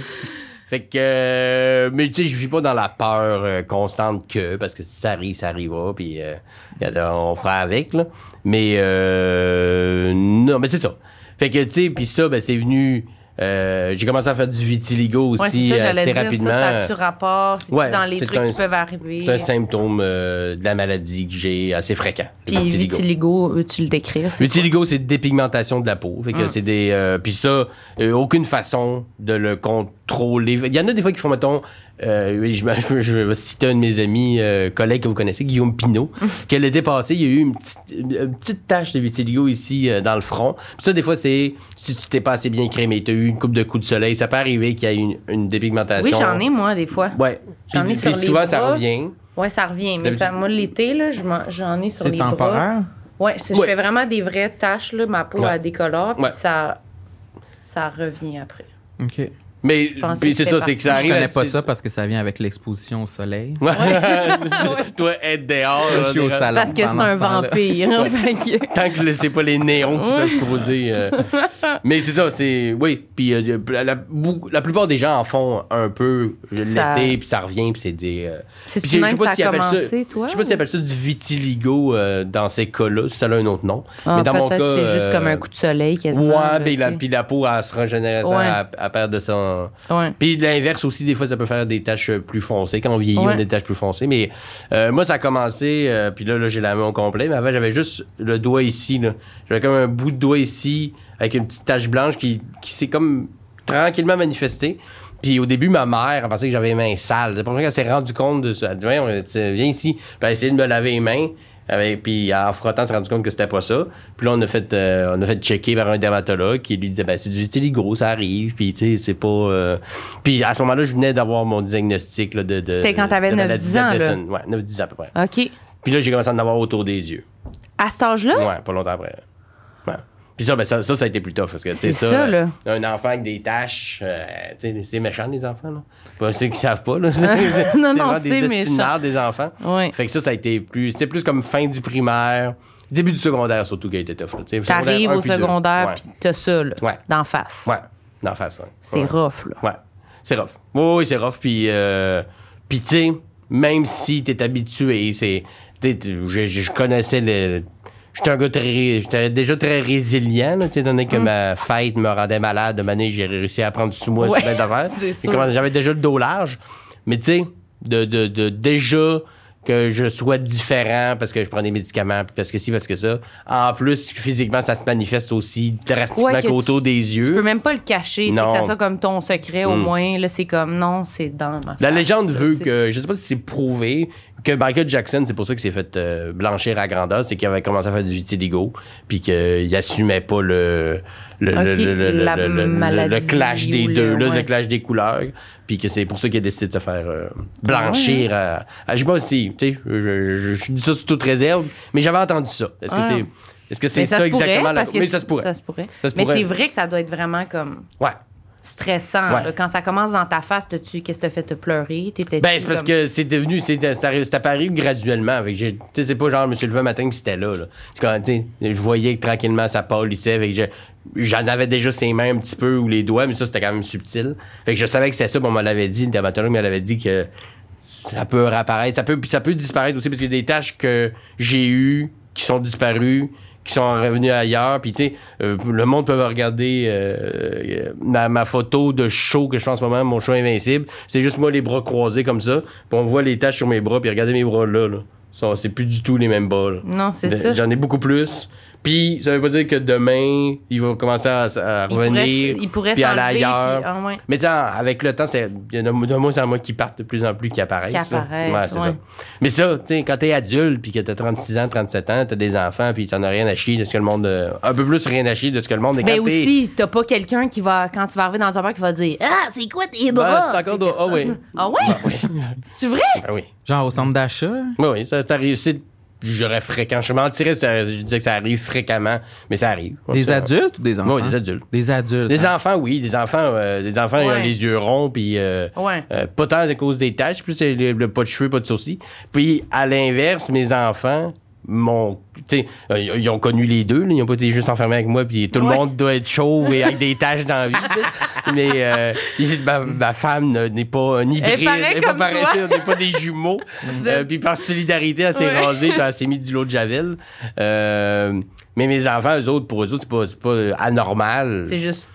Fait que, euh, mais tu sais, je vis pas dans la peur euh, constante que, parce que si ça arrive, ça arrivera, puis euh, on fera avec, là. Mais, euh, non, mais c'est ça. Fait que, tu sais, puis ça, ben, c'est venu, euh, j'ai commencé à faire du vitiligo aussi Ouais, ça, assez dire. rapidement. Ça, ça a-tu rapport? C'est-tu Ouais, dans les trucs un- qui peuvent arriver? c'est un symptôme euh, de la maladie que j'ai assez fréquent. Puis vitiligo, veux-tu le décrire? Vitiligo, c'est dépigmentation de la peau. Fait que Mm. c'est des. euh, Puis ça, aucune façon de le contrôler. Il y en a des fois qui font, mettons. Euh, oui, je, je, je vais citer un de mes amis, euh, collègues que vous connaissez, Guillaume Pinault, que l'été passé, il y a eu une petite, une petite tache de vitiligo ici euh, dans le front. Puis ça, des fois, c'est si tu t'es pas assez bien crémé, tu as eu une coupe de coups de soleil, ça peut arriver qu'il y ait une, une dépigmentation. Oui, j'en ai, moi, des fois. Ouais. J'en Puis, ai sur puis les souvent, ça revient. Ouais, ça revient. Mais ça, moi, l'été, là, j'en ai sur C'est les bras. temporaire? Ouais, c'est- Ouais. je fais vraiment des vraies taches, là, ma peau Ouais. a décolore, puis Ouais. ça, ça revient après. OK. Mais puis c'est ça, c'est que ça Je arrive. connais à- pas ça parce que ça vient avec l'exposition au soleil. Ouais. Toi, être dehors. Je suis au salon. Parce que c'est un ce vampire. hein, Tant que c'est pas les néons qui peuvent se poser. euh. Mais c'est ça, c'est. Oui. Puis euh, la, la- beaucoup- la plupart des gens en font un peu Ça- l'été, puis ça revient, puis c'est des. euh, puis je- je sais que pas ça a s'ils appellent commencé, toi? Je sais pas s'ils appellent ça du vitiligo dans ces cas-là, si ça a un autre nom. Ah, mais dans mon cas. c'est juste comme un coup de soleil quasiment. Ouais, la, puis la peau, elle se régénère à perdre de son, en. Ouais. Puis l'inverse aussi, des fois, ça peut faire des taches euh, plus foncées. Quand on vieillit, on a des taches plus foncées. Mais euh, moi, ça a commencé, euh, puis là, là j'ai la main au complet. Mais avant, j'avais juste le doigt ici. J'avais comme un bout de doigt ici, avec une petite tache blanche qui, qui s'est comme tranquillement manifestée. Puis au début, ma mère, elle pensait que j'avais les mains sales. C'est pour ça qu'elle s'est rendue compte de ça. Elle dit, sais, viens ici. Puis elle a essayé de me laver les mains. Avec, puis en frottant, elle s'est rendu compte que c'était pas ça. Puis là, on a fait, euh, on a fait checker par un dermatologue qui lui disait, ben, c'est du vitiligo, ça arrive. Puis tu sais, c'est pas. euh, Puis à ce moment-là, je venais d'avoir mon diagnostic là, de, de. C'était quand t'avais de 9-10 maladie ans, là? Ouais, 9-10 ans à peu près. OK. Puis là, j'ai commencé à en avoir autour des yeux. À cet âge-là? Ouais, pas longtemps après. Ouais. Puis ça, ben, ça, ça, ça a été plus tough parce que C'est ça. ça, euh, là. un enfant avec des taches, euh, tu sais, c'est méchant, les enfants, là. Pas ceux qui savent pas, là. Non, non, c'est des méchant. des enfants. Ouais. Fait que ça, ça a été plus. C'était plus comme fin du primaire, début du secondaire, surtout, qui a été tough, là. T'arrives au secondaire, puis t'as ça, là, Ouais. d'en face. Ouais, d'en face, ouais. C'est Ouais. rough, là. Ouais, c'est rough. Oui, oui, c'est rough. Puis, euh, puis tu sais, même si t'es habitué, c'est. tu sais, Je, je, je connaissais le. J'étais un gars très. J'étais déjà très résilient, là, donné que ma fête me rendait malade. De manière, j'ai réussi à prendre sous moi Mm. Ouais, sur plein d'affaires. J'avais déjà le dos large. Mais tu sais, de, de, de déjà que je sois différent parce que je prends des médicaments, parce que ci, parce que ça. En plus, physiquement, ça se manifeste aussi drastiquement Ouais, qu'autour tu- des Tu yeux. peux même pas le cacher, tu Non. que ça soit comme ton secret au Mm. moins. Là, c'est comme, non, c'est dans ma La légende là, veut que, je sais pas si c'est prouvé, que Michael Jackson, c'est pour ça qu'il s'est fait euh, blanchir à grandeur, c'est qu'il avait commencé à faire du vitiligo, puis qu'il assumait pas le le, le- le- le- clash des deux, là, ouais. le clash des couleurs, puis que c'est pour ça qu'il a décidé de se faire euh, blanchir. Ah à- à- je sais pas si, tu sais, je, je, je- je dis ça sous toute réserve, mais j'avais entendu ça. Est-ce que Ah. c'est est-ce que c'est ça, exactement la- que Mais ça se pourrait. Ça se pourrait. Ça se Mais c'est vrai que ça doit être vraiment comme Ouais. stressant. Ouais. là. Quand ça commence dans ta face, qu'est-ce que t'as fait te pleurer? T'étais Ben, c'est parce que c'est devenu, c'est apparu graduellement. Avec, c'est pas genre, je me suis levé un matin puis c'était là, là. C'est quand, tu sais, je voyais que tranquillement ça pâlissait. Avec, j'en avais déjà ses mains un petit peu ou les doigts, mais ça, c'était quand même subtil. Fait que je savais que c'était ça, puis on me l'avait dit, le dermatologue me l'avait dit que ça peut réapparaître, ça peut, puis ça peut disparaître aussi parce qu'il y a des tâches que j'ai eues qui sont disparues, qui sont revenues ailleurs. Puis tu sais, euh, le monde peut regarder euh, euh, ma, ma photo de show que je fais en ce moment, mon show invincible. C'est juste moi les bras croisés comme ça, puis on voit les taches sur mes bras, puis regardez mes bras là. là. C'est plus du tout les mêmes bras. là. Non, c'est De- ça. J'en ai beaucoup plus. Puis ça veut pas dire que demain il va commencer à, à Il pourrait, revenir, il pourrait puis aller ailleurs. puis- ah, ouais. Mais tu sais, avec le temps, c'est il y en a de moins en moins qui partent de plus en plus qui apparaissent. Qui apparaissent, c'est ouais. ça. Mais ça, tu sais, quand t'es adulte puis que t'as 36 ans, 37 ans, t'as des enfants puis t'en as rien à chier de ce que le monde... euh, un peu plus rien à chier de ce que le monde... est Mais quand aussi, t'as pas quelqu'un qui va, quand tu vas arriver dans un bar, qui va dire Ah, c'est quoi tes bras? Ben, c'est encore de- ah oui. Ah ouais? Ah oui. C'est vrai? Ah oui. Genre au centre d'achat? Oui, oui, ça t'arrive... J'aurais fréquent. Je mentirais si je disais que ça arrive fréquemment, mais ça arrive. Des Ça- adultes ou des enfants? Oui, des adultes. Des adultes. Des hein? enfants, oui. Des enfants, euh, des enfants ils ont les yeux ronds, puis euh, Ouais. euh, pas tant à cause des taches, plus c'est le, le pas de cheveux, pas de sourcils. Puis à l'inverse, mes enfants m'ont, tu sais, euh, ils ont connu les deux. là. Ils ont pas été juste enfermés avec moi, puis tout le Ouais. monde doit être chauve et avec des taches dans la vie. Mais euh, ma, ma femme ne- n'est pas un hybride, n'est pas pareille, on n'est pas des jumeaux. Euh, puis par solidarité, elle s'est Ouais. rasée, puis elle s'est mis du lot de javel. Euh, mais mes enfants, eux autres, pour eux autres, c'est pas, c'est pas anormal. C'est juste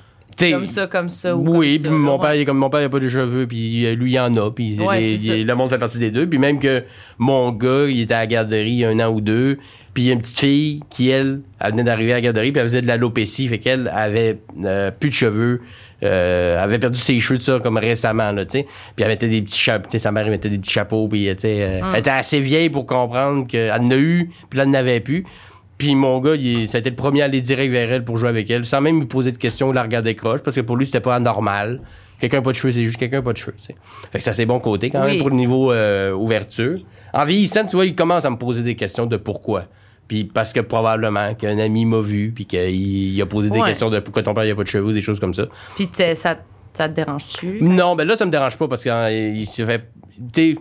comme ça, comme ça. Ou oui, comme ça, puis mon là, père, ouais. il est comme mon père, il a pas de cheveux, puis euh, lui, il en a, puis Ouais, les- c'est il- ça. le monde fait partie des deux. Puis même que mon gars, il était à la garderie il y a un an ou deux, puis il y a une petite fille qui, elle, elle venait d'arriver à la garderie, puis elle faisait de l'alopécie, fait qu'elle avait euh, plus de cheveux, euh, avait perdu ses cheveux, tout ça, comme récemment, là, tu sais. Puis elle mettait des petits chapeaux, tu sais, sa mère, elle mettait des petits chapeaux, puis elle était, euh, Mm. elle était assez vieille pour comprendre qu'elle en a eu, puis là, elle n'avait plus. Puis mon gars, il, ça a été le premier à aller direct vers elle pour jouer avec elle, sans même lui poser de questions ou la regarder croche, parce que pour lui, c'était pas anormal. Quelqu'un pas de cheveux, c'est juste quelqu'un pas de cheveux. Fait que ça, c'est bon côté quand Oui. même pour le niveau euh, ouverture. En vieillissant, tu vois, il commence à me poser des questions de pourquoi. Puis parce que probablement qu'un ami m'a vu, puis qu'il il a posé des questions de pourquoi ton père il a pas de cheveux, des choses comme ça. Puis ça, ça te dérange-tu? Non, ben là, ça me dérange pas parce qu'il se fait. Tu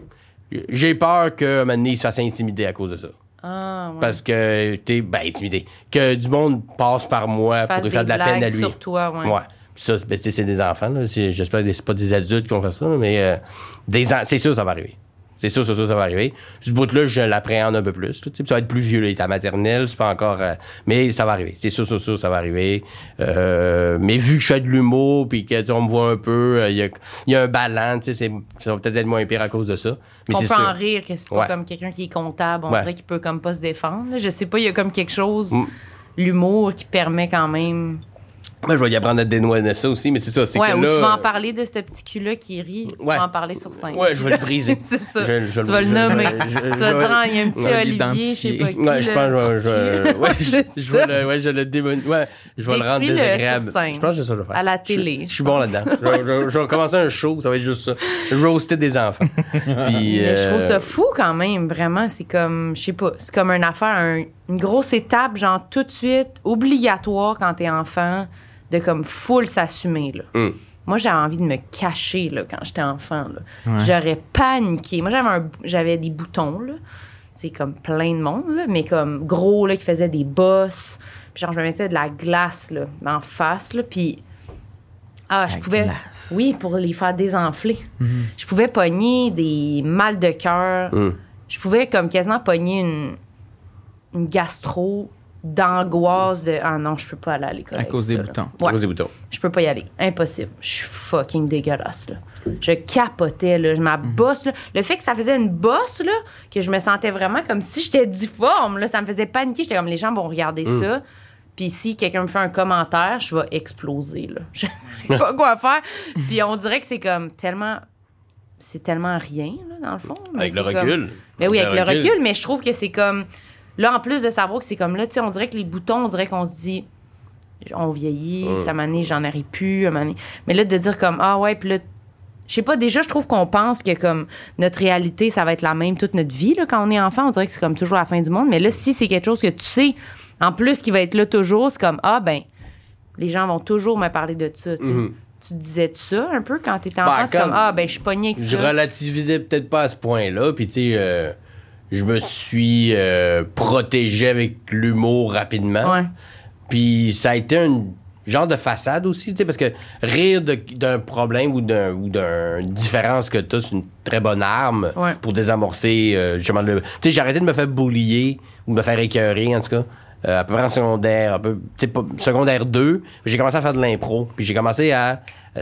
sais, j'ai peur qu'à un moment donné, il se fasse intimider à cause de ça. Ah, ouais. Parce que t'es ben intimidé. Que du monde passe par moi Fasse pour lui faire de la peine à lui. sur toi, ouais. Ouais. Ça, c'est- ben, c'est des enfants. J'espère que c'est pas des adultes qui vont faire ça, mais euh, c'est sûr ça va arriver. C'est sûr, c'est sûr, ça va arriver. Ce bout-là, je l'appréhende un peu plus. là, ça va être plus vieux, là, il est à maternelle, c'est pas encore... euh, mais ça va arriver. C'est sûr, sûr, sûr, ça va arriver. Euh, mais vu que je fais de l'humour, puis que tu sais, on me voit un peu, euh, il y, a, il y a un ballon, tu sais, c'est- ça va peut-être être moins pire à cause de ça. Mais on peut sûr. en rire que c'est pas Ouais. comme quelqu'un qui est comptable. On Ouais. dirait qu'il peut comme pas se défendre. là. Je sais pas, il y a comme quelque chose, Mm. l'humour, qui permet quand même. Moi, je vais y apprendre à dénouer ça aussi, mais c'est ça. C'est Ouais, que ou là, tu vas en parler de ce petit cul-là qui rit. Tu vas en parler sur scène. Ouais, je vais le briser. c'est ça. Je- je- tu vas le je- nommer. je- je- tu je vas dire, ah, il y a un petit Olivier, je sais pas qui. Ouais, je pense que je vais- je, je, je le, ouais, je le démon, ouais, je vais le rendre désagréable. sur scène. Je pense que c'est ça que je vais faire. À la Je- télé, Je, je suis bon là-dedans. Je, je- je vais commencer un show, ça va être juste ça. Roaster des enfants. Puis, je trouve euh, ça fou quand même, vraiment. C'est comme, je sais pas, c'est comme une affaire, un- une grosse étape, genre tout de suite, obligatoire quand t'es enfant, de comme full s'assumer, là. Hum. Moi, j'avais envie de me cacher, là, quand j'étais enfant, là. Ouais. J'aurais paniqué. Moi, j'avais, un- j'avais des boutons, là. C'est comme plein de monde, là, mais comme gros, là, qui faisaient des bosses. Puis genre, je me mettais de la glace, là, en face, là, puis... Ah, je La pouvais... glace. Oui, pour les faire désenfler. Je pouvais pogner des mal de cœur. hum. Je pouvais comme quasiment pogner une, une gastro d'angoisse de ah non, je peux pas aller à l'école. À avec cause des ça, boutons. Ouais, Cause des boutons. je peux pas y aller. Impossible. Je suis fucking dégueulasse là. Je capotais là, ma bosse là, le fait que ça faisait une bosse là que je me sentais vraiment comme si j'étais difforme là, ça me faisait paniquer, j'étais comme les gens vont regarder Mm. ça. Puis si quelqu'un me fait un commentaire, je vais exploser là. Je sais pas quoi faire. Puis on dirait que c'est comme tellement c'est tellement rien là dans le fond. mais Avec le comme- recul. mais oui, avec le recul, mais je trouve que c'est comme. Là, en plus de savoir que c'est comme là, tu sais, on dirait que les boutons, on dirait qu'on se dit. On vieillit, ça m'a j'en aurais plus, à m'année. Mais là, de dire comme, ah ouais, puis là, je sais pas, déjà, je trouve qu'on pense que comme notre réalité, ça va être la même toute notre vie, là, quand on est enfant. On dirait que c'est comme toujours la fin du monde. Mais là, si c'est quelque chose que tu sais, en plus, qui va être là toujours, c'est comme, ah ben, les gens vont toujours me parler de ça, tu sais. Mhm. Tu disais ça un peu quand t'étais Ben, enfant? c'est quand- comme, ah ben, je suis pogné avec Je ça. relativisais peut-être pas à ce point-là. Puis, tu sais, euh, je me suis euh, protégé avec l'humour rapidement. Ouais. Puis ça a été un genre de façade aussi, tu sais, parce que rire d'un problème ou d'un ou d'une différence que t'as, c'est une très bonne arme Ouais. pour désamorcer euh, justement le. Tu sais, j'ai arrêté de me faire boulier ou de me faire écœurer, en tout cas. euh, à peu près en secondaire, un peu, tu sais, pas- secondaire 2, j'ai commencé à faire de l'impro, puis j'ai commencé à, à,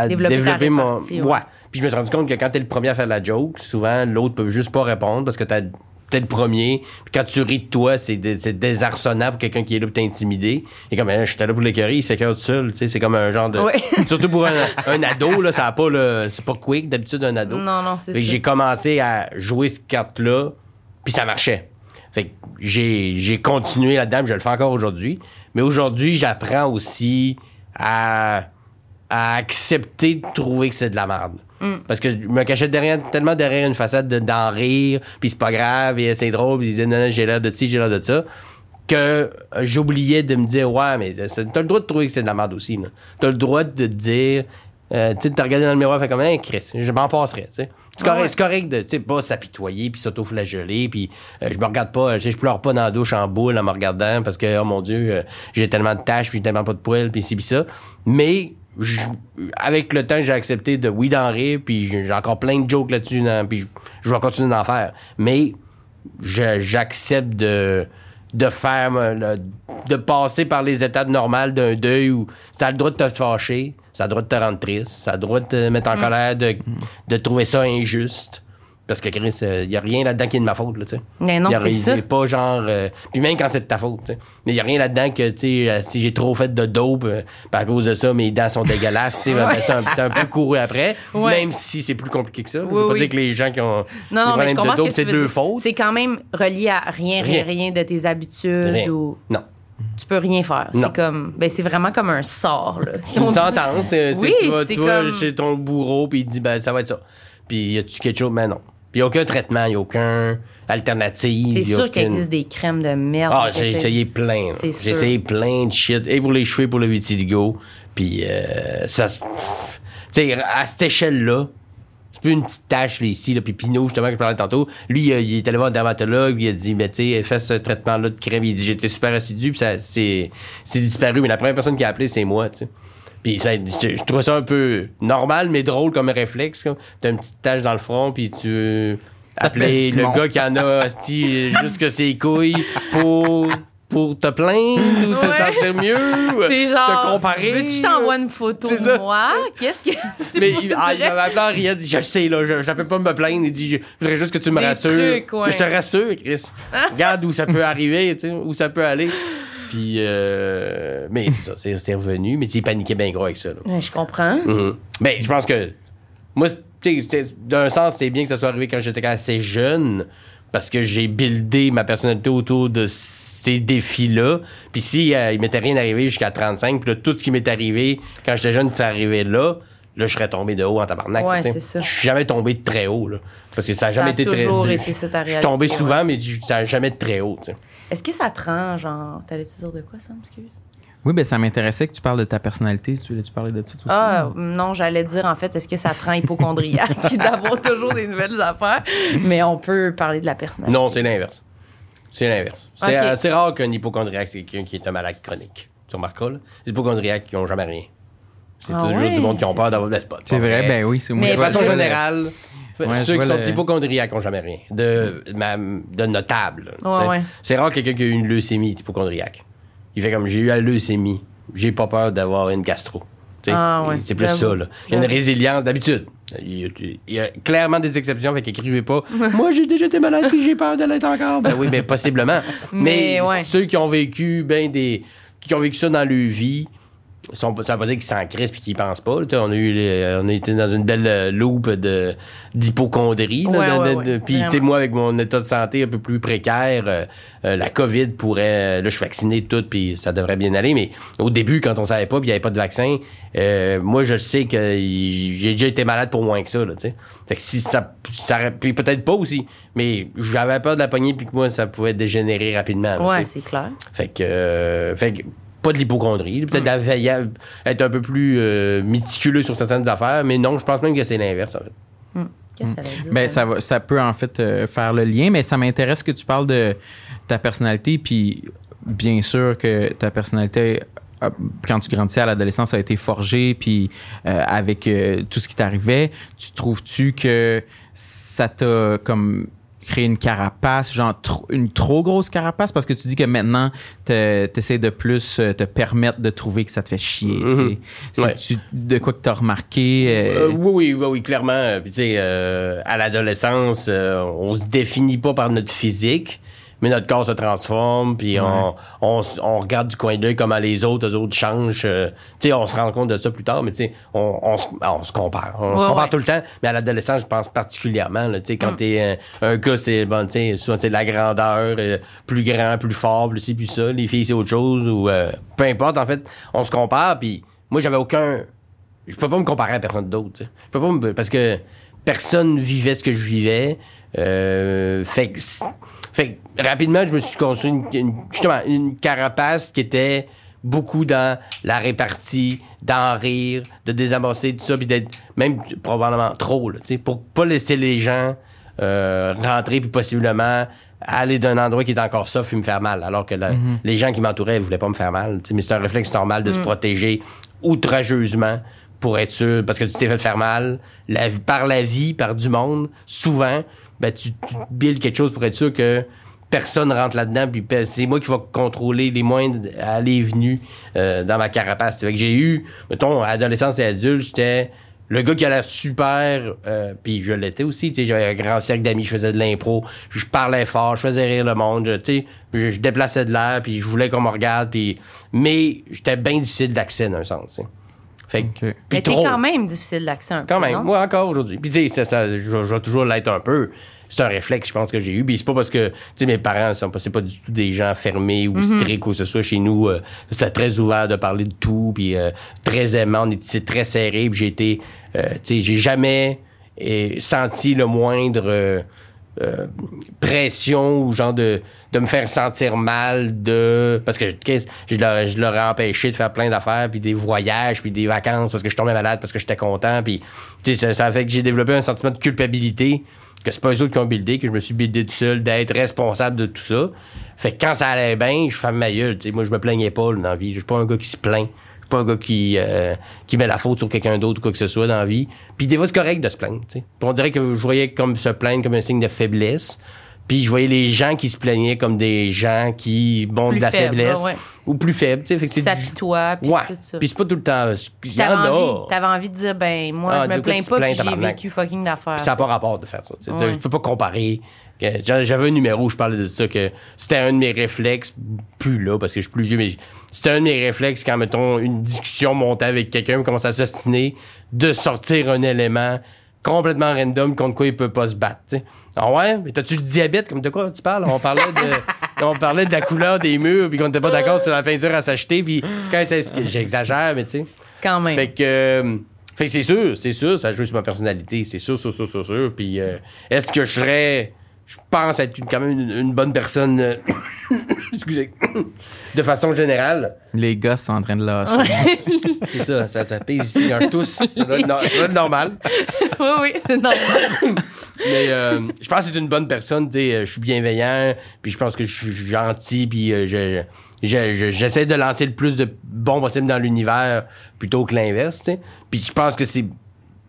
à Développer mon... ouais. Puis je me suis rendu compte que quand t'es le premier à faire de la joke, souvent, l'autre peut juste pas répondre parce que t'as t'es le premier. Puis quand tu ris de toi, c'est dé- c'est désarçonnant pour quelqu'un qui est là pour t'intimider. Et comme, je j'étais là pour l'écœurer, il s'écœure tout seul. Tu sais, c'est comme un genre de... Ouais. Surtout pour un, un ado, là, ça a pas le... C'est pas quick, d'habitude, un ado. Non, non, c'est ça. j'ai commencé à jouer cette carte-là, puis ça marchait. Fait que j'ai, j'ai continué là-dedans, je le fais encore aujourd'hui. Mais aujourd'hui, j'apprends aussi à, à accepter de trouver que c'est de la merde. Mm. Parce que je me cachais derrière, tellement derrière une façade de, d'en rire, puis c'est pas grave, et c'est drôle, puis non, non, j'ai l'air de ci, j'ai l'air de ça, que j'oubliais de me dire, ouais, mais t'as le droit de trouver que c'est de la merde aussi. Là. T'as le droit de te dire, euh, tu sais, de te regarder dans le miroir, fait comme, hey, Chris, je m'en passerais, tu sais. C'est correct, Ouais. c'est correct de, tu sais, pas s'apitoyer puis s'auto-flageller puis euh, je me regarde pas, je, je pleure pas dans la douche en boule en me regardant parce que, oh mon Dieu, euh, j'ai tellement de taches puis j'ai tellement pas de poils puis ci puis ça. Mais, je- avec le temps, j'ai accepté de, oui, d'en rire puis j'ai encore plein de jokes là-dessus puis je, je vais continuer d'en faire. Mais, j'accepte de de faire euh, de passer par les étapes normales d'un deuil où ça a le droit de te fâcher, ça a le droit de te rendre triste, ça a le droit de te mettre en colère, de, de trouver ça injuste. Parce que Chris, il y a rien là-dedans qui est de ma faute, là, tu sais. Mais non, c'est ça. pas genre. euh, puis même quand c'est de ta faute, tu sais. Mais il y a rien là-dedans que, tu sais, euh, si j'ai trop fait de dope, euh, par cause de ça, mes dents sont dégueulasses, tu sais. ben, Ouais. c'est un, peu couru après. Ouais. Même si c'est plus compliqué que ça. je Oui, veux pas dire que les gens qui ont Non, des mais je problèmes de dope, c'est deux dire. fautes. C'est quand même relié à rien, rien, Rien. de tes habitudes Rien. ou Non. tu peux rien faire. C'est comme, ben c'est vraiment comme un sort là. Une sentence. c'est- Oui, tu vas, c'est tu vas comme- chez ton bourreau, puis il dit, ben, ça va être ça. Puis, y a-tu quelque chose? Ben non. Puis, y a aucun traitement, y a aucun alternative. C'est a sûr qu'il aucune- existe des crèmes de merde. Ah, j'ai essayé plein. J'ai essayé plein de shit. Et pour les cheveux, pour le vitiligo. Puis, euh, ça se. Tu sais, à cette échelle-là, c'est plus une petite tache là, ici. Là, puis Pinot, justement, que je parlais tantôt, lui, il, il est allé voir un dermatologue, il a dit, mais tu sais, fais ce traitement-là de crème. Il dit, j'étais super assidu, puis ça, c'est disparu. Mais la première personne qui a appelé, c'est moi, tu sais. Puis ça, je, je trouve ça un peu normal, mais drôle comme réflexe. T'as une petite tache dans le front, puis tu. appeler le gars qui en a jusque ses couilles pour, pour te plaindre ou te Ouais. sentir mieux, C'est te genre, comparer. veux-tu que je t'envoie une photo de moi? Qu'est-ce que tu Mais il, ah, il m'avait appelé en riant, dit Je sais, là, je, je t'appelle pas me plaindre. Il dit Je, je voudrais juste que tu me Des rassures. trucs, ouais. Que je te rassure, Chris. Regarde où ça peut arriver, tu sais, où ça peut aller. Puis, euh, mais c'est ça, c'est, c'est revenu. Mais tu paniquait bien gros avec ça. Là. Ouais, je comprends. Mais je pense que moi, tu sais, c'est- d'un sens, c'était bien que ça soit arrivé quand j'étais assez jeune parce que j'ai buildé ma personnalité autour de ces défis-là. Puis si euh, il m'était rien arrivé jusqu'à 35, puis là, tout ce qui m'est arrivé quand j'étais jeune, c'est arrivé là, là, je serais tombé de haut en tabarnak. Ouais, c'est ça. Je suis jamais tombé de très haut, là. Parce que ça a Ça jamais été très toujours je- suis tombé souvent, mais ça a jamais été très haut, tu sais. Est-ce que ça te rend, genre, t'allais-tu dire de quoi, ça, m'excuse? Oui, ben ça m'intéressait que tu parles de ta personnalité. Tu voulais-tu parler de ça aussi? Ah, non, j'allais dire, en fait, est-ce que ça te rend hypochondriaque d'avoir toujours des nouvelles affaires? Mais on peut parler de la personnalité. Non, c'est l'inverse. C'est l'inverse. C'est euh, rare qu'un hypochondriaque, c'est quelqu'un qui est un malade chronique. Tu remarqueras, là? Les hypochondriaques qui n'ont jamais rien. C'est Ah toujours ouais, du monde qui ont c'est peur ça. d'avoir des spots. C'est vrai, ben oui, c'est moi. Mais De façon le- générale, Ouais, ceux qui sont le- n'ont jamais rien. De, de notable. Ouais. C'est rare quelqu'un qui a eu une leucémie hypochondriaque. Il fait comme j'ai eu la leucémie. J'ai pas peur d'avoir une gastro. Ah, ouais. C'est plus ça. Là. Il y a une résilience d'habitude. Il y, a, il y a clairement des exceptions, fait qu'écrivez pas. Moi, j'ai déjà été malade puis j'ai peur de l'être encore. Ben oui, ben possiblement. Mais, Mais, ouais. ceux qui ont vécu ben des qui ont vécu ça dans leur vie, ça veut pas dire qu'ils s'en crissent puis qu'ils pensent pas. On a eu les- on a été dans une belle euh, loupe de d'hypochondrie. Ouais, ouais, Puis tu sais, vraiment. moi avec mon état de santé un peu plus précaire, euh, euh, la COVID pourrait. Là, je suis vacciné tout puis ça devrait bien aller. Mais au début, quand on savait pas puis il y avait pas de vaccin, euh, moi je sais que j'ai déjà été malade pour moins que ça. Là, fait que si ça, puis peut-être pas aussi, mais j'avais peur de la poignée puis que moi ça pouvait dégénérer rapidement. là, Ouais, c'est clair. Fait que, euh, fait que pas de l'hypochondrie, peut-être veilla- être un peu plus euh, méticuleux sur certaines affaires, mais non, je pense même que c'est l'inverse. En fait. Qu'est-ce que ça veut dire? Ben, ça, va, ça peut en fait euh, faire le lien, mais ça m'intéresse que tu parles de ta personnalité, puis bien sûr que ta personnalité, euh, quand tu grandissais à l'adolescence, a été forgée, puis euh, avec euh, tout ce qui t'arrivait, tu trouves-tu que ça t'a comme créé une carapace, genre une trop grosse carapace, parce que tu dis que maintenant, tu essaies de plus euh, te permettre de trouver que ça te fait chier. Ouais. C'est-tu de quoi que tu as remarqué? euh, Euh, oui, oui, oui, oui, clairement. Puis, tu sais, à l'adolescence, on se définit pas par notre physique, mais notre corps se transforme, puis on, on, on regarde du coin d'œil comment les autres, eux autres changent. euh, tu sais, on se rend compte de ça plus tard, mais tu sais, on, on, se- on se compare. On Ouais, se compare ouais. tout le temps, mais à l'adolescence, je pense particulièrement. Là, tu sais, quand t'es un, un gars, c'est bon, tu sais, souvent c'est de la grandeur, euh, plus grand, plus fort, plus ci, plus ça. Les filles, c'est autre chose, ou euh, peu importe, en fait, on se compare, puis moi, j'avais aucun je peux pas me comparer à personne d'autre. tu sais. Je peux pas me- parce que personne vivait ce que je vivais. Euh, fait que fait que rapidement je me suis construit une, une- justement une carapace qui était beaucoup dans la répartie, d'en rire, de désamorcer tout ça, puis d'être même probablement trop là, pour pas laisser les gens euh, rentrer puis possiblement aller d'un endroit qui est encore ça puis me faire mal. Alors que la- les gens qui m'entouraient voulaient pas me faire mal mais c'est un réflexe normal de se protéger outrageusement pour être sûr parce que tu t'es fait faire mal la, par la vie par du monde souvent ben tu, tu builds quelque chose pour être sûr que personne rentre là-dedans puis pe- c'est moi qui va contrôler les moindres allées et venues euh, dans ma carapace fait que j'ai eu mettons adolescence et adulte j'étais le gars qui a l'air super, euh, puis je l'étais aussi, tu sais, j'avais un grand cercle d'amis, je faisais de l'impro, je parlais fort, je faisais rire le monde, tu sais, je, déplaçais de l'air, puis je voulais qu'on me regarde, puis mais j'étais bien difficile d'accès dans un sens. Fait que, Mais t'es quand même difficile d'accès un peu. Quand même, non? moi encore aujourd'hui. Puis tu sais, ça, ça, je, vais toujours l'être un peu. C'est un réflexe, je pense que j'ai eu. Puis c'est pas parce que, tu sais, mes parents, sont pas- c'est pas du tout des gens fermés ou Mhm. stricts ou que ce soit chez nous. euh, c'est très ouvert de parler de tout, puis euh, très aimant. On est c'est très serré. Puis j'ai été, euh, tu sais, j'ai jamais euh, senti le moindre euh, pression ou genre de, de me faire sentir mal de parce que je leur, je ai empêché de faire plein d'affaires puis des voyages puis des vacances parce que je tombais malade parce que j'étais content puis ça, ça fait que j'ai développé un sentiment de culpabilité que c'est pas eux autres qui ont buildé que je me suis buildé tout seul d'être responsable de tout ça. Fait que quand ça allait bien je ferme ma gueule moi je me plaignais pas là, dans la vie. Je suis pas un gars qui se plaint pas un gars qui, euh, qui met la faute sur quelqu'un d'autre ou quoi que ce soit dans la vie. Puis des fois, c'est correct de se plaindre. tu. Puis on dirait que je voyais comme se plaindre comme un signe de faiblesse. Puis je voyais les gens qui se plaignaient comme des gens qui, bon, Plus de la faibles, faiblesse. ouais. Ou plus faibles, tu sais. Fait que Puis c'est ça du- pitoie, puis Ouais. tout ça. Puis c'est pas tout le temps. Y T'avais envie, t'avais envie de dire, ben, moi, Ah, je me plains tu pas, puis j'ai vécu fucking d'affaires. Ça n'a pas tu rapport de faire ça. tu. Ouais. Je peux pas comparer. J'avais un numéro où je parlais de ça, que c'était un de mes réflexes, plus là, parce que je suis plus vieux, mais c'était un de mes réflexes quand, mettons, une discussion montait avec quelqu'un, commence à s'ostiner, de sortir un élément complètement random contre quoi il peut pas se battre. Ah ouais? Mais t'as-tu le diabète? Comme de quoi tu parles? On parlait de, on parlait de la couleur des murs, puis qu'on était pas d'accord sur la peinture à s'acheter, puis quand c'est... J'exagère, mais tu sais... Quand même. Fait que, euh, fait que c'est sûr, c'est sûr, ça joue sur ma personnalité, c'est sûr, sûr, sûr, sûr, sûr. Puis euh, est-ce que je serais, je pense être une- quand même une, une bonne personne, euh, excusez, de façon générale. Les gosses sont en train de lâcher. C'est ça, ça, ça pèse ici, un tous, ça doit être, no- ça doit être normal. oui, oui, c'est normal. Mais euh, je pense que c'est une bonne personne, tu sais, euh, je suis bienveillant, puis je pense que je suis gentil, puis euh, je, je- je- j'essaie de lancer le plus de bon possible dans l'univers plutôt que l'inverse, tu sais. Puis je pense que c'est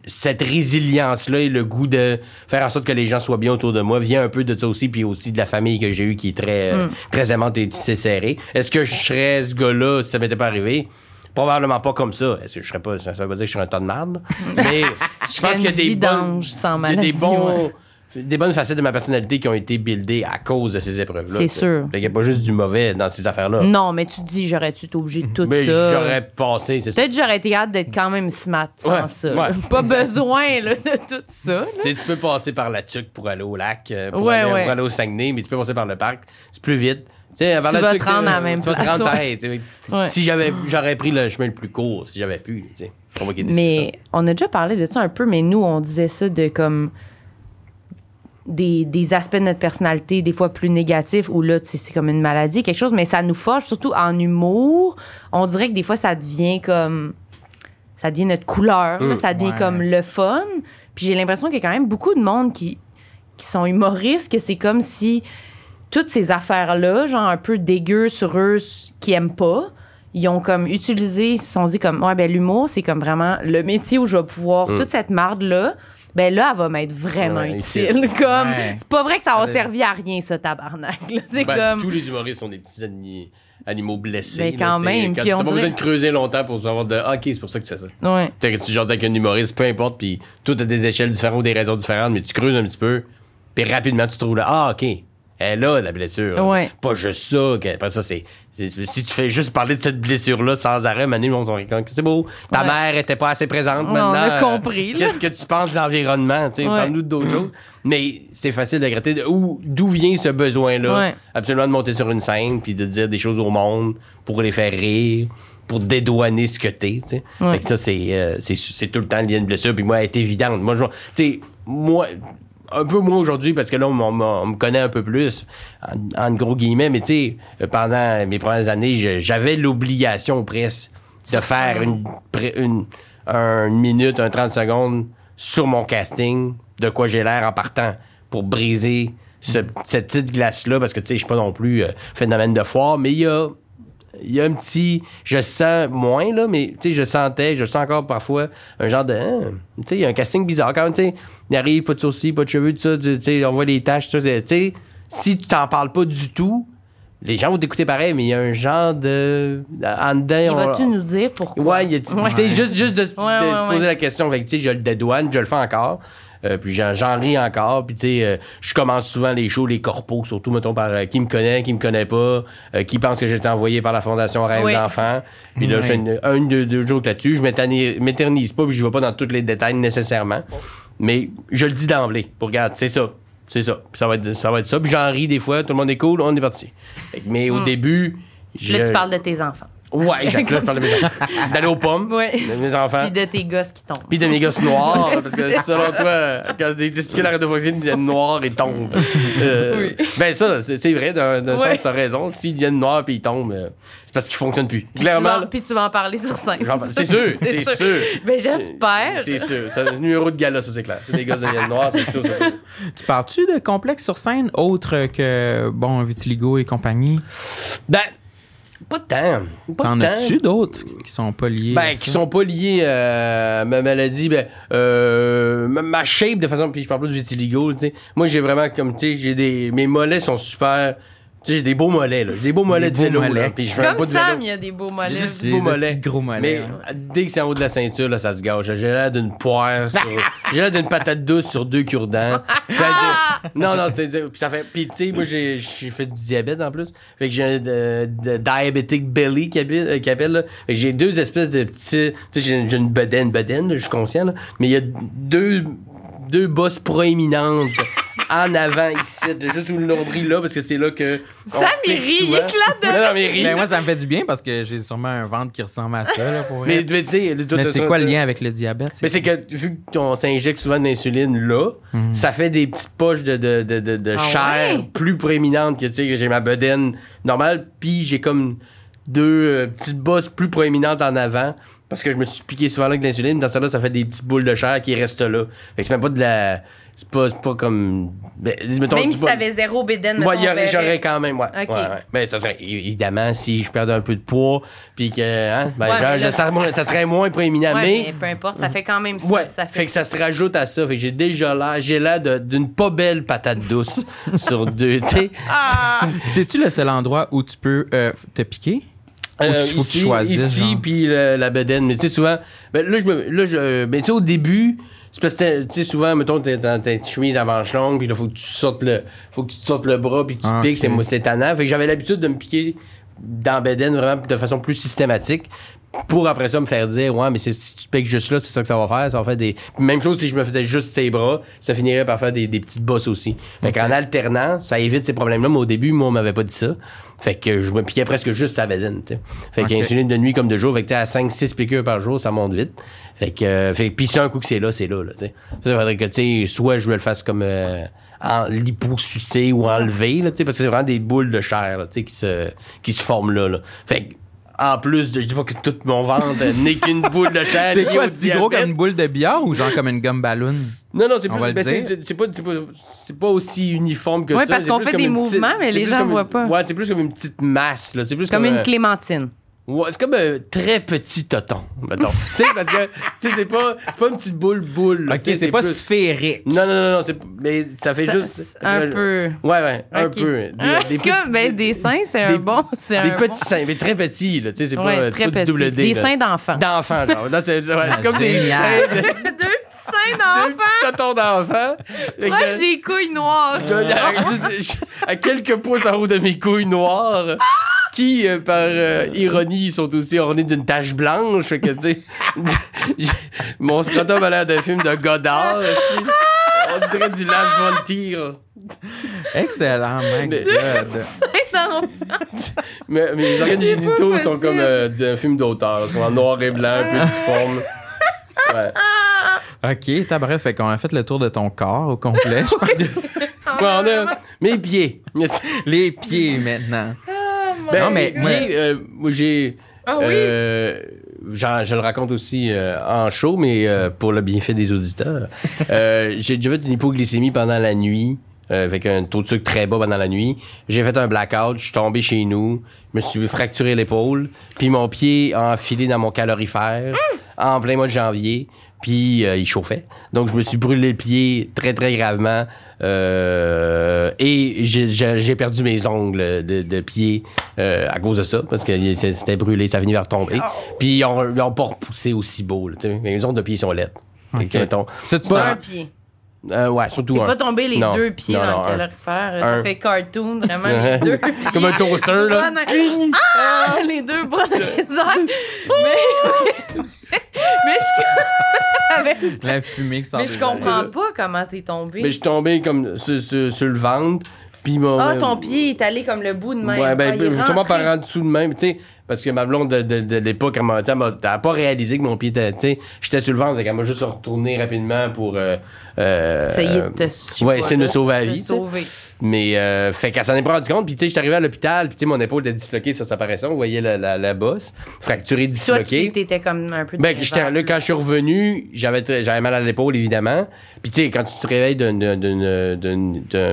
cette résilience-là et le goût de faire en sorte que les gens soient bien autour de moi vient un peu de ça aussi, puis aussi de la famille que j'ai eue qui est très, euh, très aimante et tissée serrée. Est-ce que je serais ce gars-là si ça m'était pas arrivé? Probablement pas comme ça. Est-ce que je serais pas, ça veut pas dire que je serais un tas de merde, mais je pense qu'il y a des sans y a bons, ouais. Des bonnes facettes de ma personnalité qui ont été buildées à cause de ces épreuves-là. C'est sûr. Fait qu'il n'y a pas juste du mauvais dans ces affaires-là. non, mais tu te dis, j'aurais-tu été obligé de tout Mais ça? j'aurais passé, c'est. Peut-être que j'aurais été hâte d'être quand même smart sans Ouais, ça. ouais. Pas besoin là, de tout ça. Tu sais, tu peux passer par la tuque pour aller au lac, euh, pour, Ouais, aller, ouais. pour aller au Saguenay, mais tu peux passer par le parc. C'est plus vite. Tu la vas te rendre à la même tu vas te place, rendre ouais. Si j'avais, j'aurais pris le chemin le plus court, si j'avais pu, décidé Mais on a déjà parlé de ça un peu, mais nous, on disait ça de comme des, des aspects de notre personnalité, des fois plus négatifs, où là, tu sais, c'est comme une maladie, quelque chose, mais ça nous forge, surtout en humour. On dirait que des fois, ça devient comme. Ça devient notre couleur, là, Mm. ça devient Ouais. comme le fun. Puis j'ai l'impression qu'il y a quand même beaucoup de monde qui, qui sont humoristes, que c'est comme si toutes ces affaires-là, genre un peu dégueu sur eux, qui aiment pas, ils ont comme utilisé, ils se sont dit comme, ouais, ben l'humour, c'est comme vraiment le métier où je vais pouvoir, Mm. toute cette marde-là, ben là, elle va m'être vraiment Ouais, utile. comme, Ouais. c'est pas vrai que ça va servir à rien, ça, tabarnak. C'est Ben, comme. Tous les humoristes sont des petits ani- animaux blessés. Ben, là, quand tu même, Quand T'as pas dirait- besoin de creuser longtemps pour savoir de ah, OK, c'est pour ça que tu fais ça. Ouais. Peut-être que tu jases avec un humoriste, peu importe, puis tout a des échelles différentes ou des raisons différentes, mais tu creuses un petit peu, puis rapidement tu trouves là, ah, OK, elle là, la blessure. Ouais. Pas juste ça, après ça, c'est. Si tu fais juste parler de cette blessure-là sans arrêt, Manu, on c'est beau. Ta Ouais. mère était pas assez présente Ouais, maintenant. on a euh, compris. Qu'est-ce que tu penses de l'environnement? Tu sais, Ouais. Parle-nous d'autres choses. Mais c'est facile de où- d'où vient ce besoin-là? Ouais. Absolument de monter sur une scène puis de dire des choses au monde pour les faire rire, pour dédouaner ce que t'es. Fait que ça, c'est, euh, c'est, tout le temps lié à une blessure. Puis moi, elle est évidente. Moi, je, tu sais, moi, un peu moins aujourd'hui parce que là, on, on- on me connaît un peu plus, en, en gros guillemets, mais tu sais, pendant mes premières années, j'avais l'obligation presque de faire une, une, un minute, un 30 secondes sur mon casting, de quoi j'ai l'air en partant pour briser ce- cette petite glace-là, parce que tu sais, je suis pas non plus euh, phénomène de foire, mais il y a il y a un petit je sens moins là mais tu sais je sentais je sens encore parfois un genre de hein, tu sais il y a un casting bizarre quand même tu sais il arrive pas de sourcils pas de cheveux tout ça tu on voit les taches tout ça tu sais si tu t'en parles pas du tout les gens vont t'écouter pareil mais il y a un genre de en dedans Il on- va-tu nous dire pourquoi? Ouais, il y a, Ouais. juste, juste de, de Ouais, poser la question. Fait que, tu sais, je le dédouane, je le fais encore. Euh, puis j'en, j'en ris encore. Puis, tu sais, euh, je commence souvent les shows, les corpos, surtout, mettons, par euh, qui me connaît, qui me connaît pas, euh, qui pense que j'ai été envoyé par la Fondation Rêve Oui. d'enfant. Puis là, Ouais. je fais une, un, deux, deux jours là-dessus. Je m'éternise m'éternise pas, puis je vais pas dans tous les détails nécessairement. Mais je le dis d'emblée. Pour regarde, c'est ça. C'est ça. Puis ça va être ça. Va être ça. Puis j'en ris des fois. Tout le monde est cool. On est parti. Fait que- Mais au début... je- Hmm. Là, tu parles de tes enfants. Ouais, exact. Là, je parle de mes enfants. D'aller aux pommes. Ouais. De mes enfants. Puis de tes gosses qui tombent. Puis de mes gosses noirs, parce que selon toi, quand des testicules arrêtent de fonctionner, ils deviennent noirs et tombent. Euh, Ben ça, c'est vrai, d'un Ouais. sens, t'as raison. S'ils deviennent noirs puis ils tombent, euh, c'est parce qu'ils fonctionnent plus. Clairement, Puis tu vas en parler sur scène. c'est sûr, c'est sûr. Ben, j'espère. C'est sûr. C'est un numéro de gala, ça c'est clair. Si les gosses deviennent noirs, c'est sûr. sûr. Tu parles-tu de complexe sur scène autre que, bon, Vitiligo et compagnie? Ben, Pas de temps. Pas T'en as-tu d'autres qui sont pas liés? à Ben, ça? qui sont pas liés euh, à ma maladie, ben, euh, ma- ma shape de façon, puis je parle pas du vitiligo, tu sais. Moi, j'ai vraiment, comme, tu sais, j'ai des, mes mollets sont super, tu sais, j'ai des beaux mollets, là. J'ai des beaux mollets de beaux vélo, mollets. là. Puis je fais Comme de Sam, vélo. il y a des beaux mollets. Des beaux mollets. gros mollets. Mais dès que c'est en haut de la ceinture, là, ça se gâche. J'ai l'air d'une poire sur... J'ai l'air d'une patate douce sur deux cure-dents. Que- non, non, c'est... puis ça fait... Puis, tu sais, moi, j'ai j'ai fait du diabète, en plus. Fait que j'ai un de, de diabetic belly qui appelle, euh, qui appelle, là. Fait que j'ai deux espèces de petits... Tu sais, j'ai j'ai une bedaine, bedaine, là, je suis conscient, là. Mais il y a deux... Deux bosses proéminentes en avant, ici, de- juste sous le nombril, là, parce que c'est là que... on Sam, il éclate de non, mais. Ben, moi, ça me fait du bien parce que j'ai sûrement un ventre qui ressemble à ça, là, pour Mais, mais Mais c'est ça, quoi le lien avec le diabète? Mais c'est que vu qu'on s'injecte souvent de l'insuline là, Mhm. ça fait des petites poches de, de, de, de, de Ah chair ouais? plus proéminentes que tu sais que j'ai ma bedaine normale, puis j'ai comme deux euh, petites bosses plus proéminentes en avant parce que je me suis piqué souvent avec de l'insuline. Dans ça là, ça fait des petites boules de chair qui restent là. Fait que c'est même pas de la c'est pas, c'est pas comme ben, mettons, Même si t'avais zéro bédaine, moi, j'aurais quand même, ouais. Ok. ouais, ouais. Mais ça serait, évidemment, si je perdais un peu de poids, puis que, hein, ben, Ouais, genre, mais là- ça, serait moins, ça serait moins proéminent. Ouais, mais, mais peu importe, ça fait quand même ça. Ouais, ça fait que ça se rajoute à ça. Fait que j'ai déjà l'air, j'ai l'air de- d'une pas belle patate douce sur deux, tu sais. Ah! C'est-tu le seul endroit où tu peux euh, te piquer? Euh, tu- ici, choisisses, ici puis la bedaine. Mais tu sais, souvent, ben, là, je me, là, je, ben, tu sais, au début, c'est parce que, tu sais, souvent, mettons, t'es dans ta chemise à manches longues, puis là, faut que tu sortes le, faut que tu te sortes le bras, puis tu Ah, piques, c'est, c'est tannant. Fait que j'avais l'habitude de me piquer dans bedaine vraiment de façon plus systématique. Pour après ça me faire dire, ouais, mais si tu te piques juste là, c'est ça que ça va faire. Ça va faire des. Même chose si je me faisais juste ses bras, ça finirait par faire des, des petites bosses aussi. Fait qu'en alternant, ça évite ces problèmes-là, mais au début, moi, on m'avait pas dit ça. Fait que je me piquais presque juste sa bedaine, tu sais. Fait Ok. qu'insuline de nuit comme de jour, fait que à 5-6 piqûres par jour, ça monte vite. Fait que, euh, fait, pis c'est un coup que c'est là, c'est là, là, tu. Ça faudrait que, tu sais, soit je le fasse comme, euh, en liposucé ou enlevé, là, tu sais, parce que c'est vraiment des boules de chair, là, tu sais, qui se, qui se forment là, là. Fait que, en plus de, je dis pas que tout mon ventre n'est qu'une boule de chair. C'est quoi? C'est gros comme une boule de billard ou genre comme une gomme ballon? Non, non, c'est plus, ben, c'est, pas, c'est pas, aussi uniforme que Ouais, ça. parce c'est qu'on fait des mouvements, petite- mais les gens voient une- pas. Ouais, c'est plus comme une petite masse, là. C'est plus Comme comme, une euh, clémentine. Ouais, c'est comme un très petit toton, mettons. tu sais, parce que, tu sais, c'est pas, c'est pas une petite boule boule. Ok, c'est pas plus- sphérique. Non, non, non, non, c'est, mais ça fait Ça- juste. un euh, peu. Ouais, ouais, un peu. Des, Ah, des petits- ben, des seins, c'est un bon. C'est Des un petits bon- seins, mais très petits, là. Tu sais, c'est Ouais, pas, c'est très pas du double D. Des là. seins d'enfant. D'enfants, genre. Là, c'est, ouais, c'est comme des seins de, Deux petits seins d'enfant. Fait que- Moi, j'ai des couilles noires. à quelques pouces en haut de mes couilles noires, qui, euh, par euh, ironie, sont aussi ornées d'une tache blanche. Fait que, tu sais, j'ai- mon scrotum a l'air d'un film de Godard. On dirait du Last Frontier. Excellent, mec. Mais-. Mais mes organes génitaux sont comme euh, d'un film d'auteur. Ils sont en noir et blanc, un peu difformes. Ouais. Ok, bref, fait qu'on a fait le tour de ton corps au complet. je pense. Ouais, on a mes pieds. Les pieds maintenant. Ah, Ben, Non, mais- euh, moi, j'ai. Ah oui? Euh, je le raconte aussi euh, en show, mais euh, pour le bienfait des auditeurs. Euh, j'ai déjà fait une hypoglycémie pendant la nuit, euh, avec un taux de sucre très bas pendant la nuit. J'ai fait un blackout, je suis tombé chez nous, je me suis fracturé l'épaule, puis mon pied a enfilé dans mon calorifère en plein mois de janvier. Puis euh, il chauffait. Donc je me suis brûlé le pied très très gravement. Euh, et j'ai- perdu mes ongles de, de pied euh, à cause de ça, parce que c'était brûlé, ça a fini par tomber. Puis ils ont, ils ont pas repoussé aussi beau. Là, tu sais. mais les ongles de pied sont Ça, tu Pas- Un pied. euh, ouais, surtout un. pas tombé les Non. deux pieds Non, dans le calorifère. Un. Ça fait cartoon, vraiment, les deux pieds. Comme un toaster, Les là. Ah! Les deux bras dans les airs. Mais... mais je... Avec- La fumée qui sort Mais je comprends oreilles. pas comment t'es tombé. Mais je suis tombé comme sur, sur- sur le ventre. Puis mon, Ah, ton pied est allé comme le bout de même. Ouais, ben, Ah, sûrement par en dessous de même. Tu sais, Parce que ma blonde de, de, de l'époque, elle m'a, pas réalisé que mon pied était, tu sais, j'étais sur le ventre, donc elle m'a juste retourné rapidement pour, euh, euh, Essayer de te je sais ouais, de me sauver la te vie, sauver. Mais, euh, fait qu'elle s'en est pas rendu compte, puis tu sais, j'étais arrivé à l'hôpital, puis tu sais, mon épaule était disloquée, ça, ça paraissait, on voyait la, la, la bosse, fracturée, Toi, disloquée. tu étais comme un peu. Ben, j'étais là, quand je suis revenu, j'avais, j'avais mal à l'épaule, évidemment. Puis, tu sais, quand tu te réveilles d'un,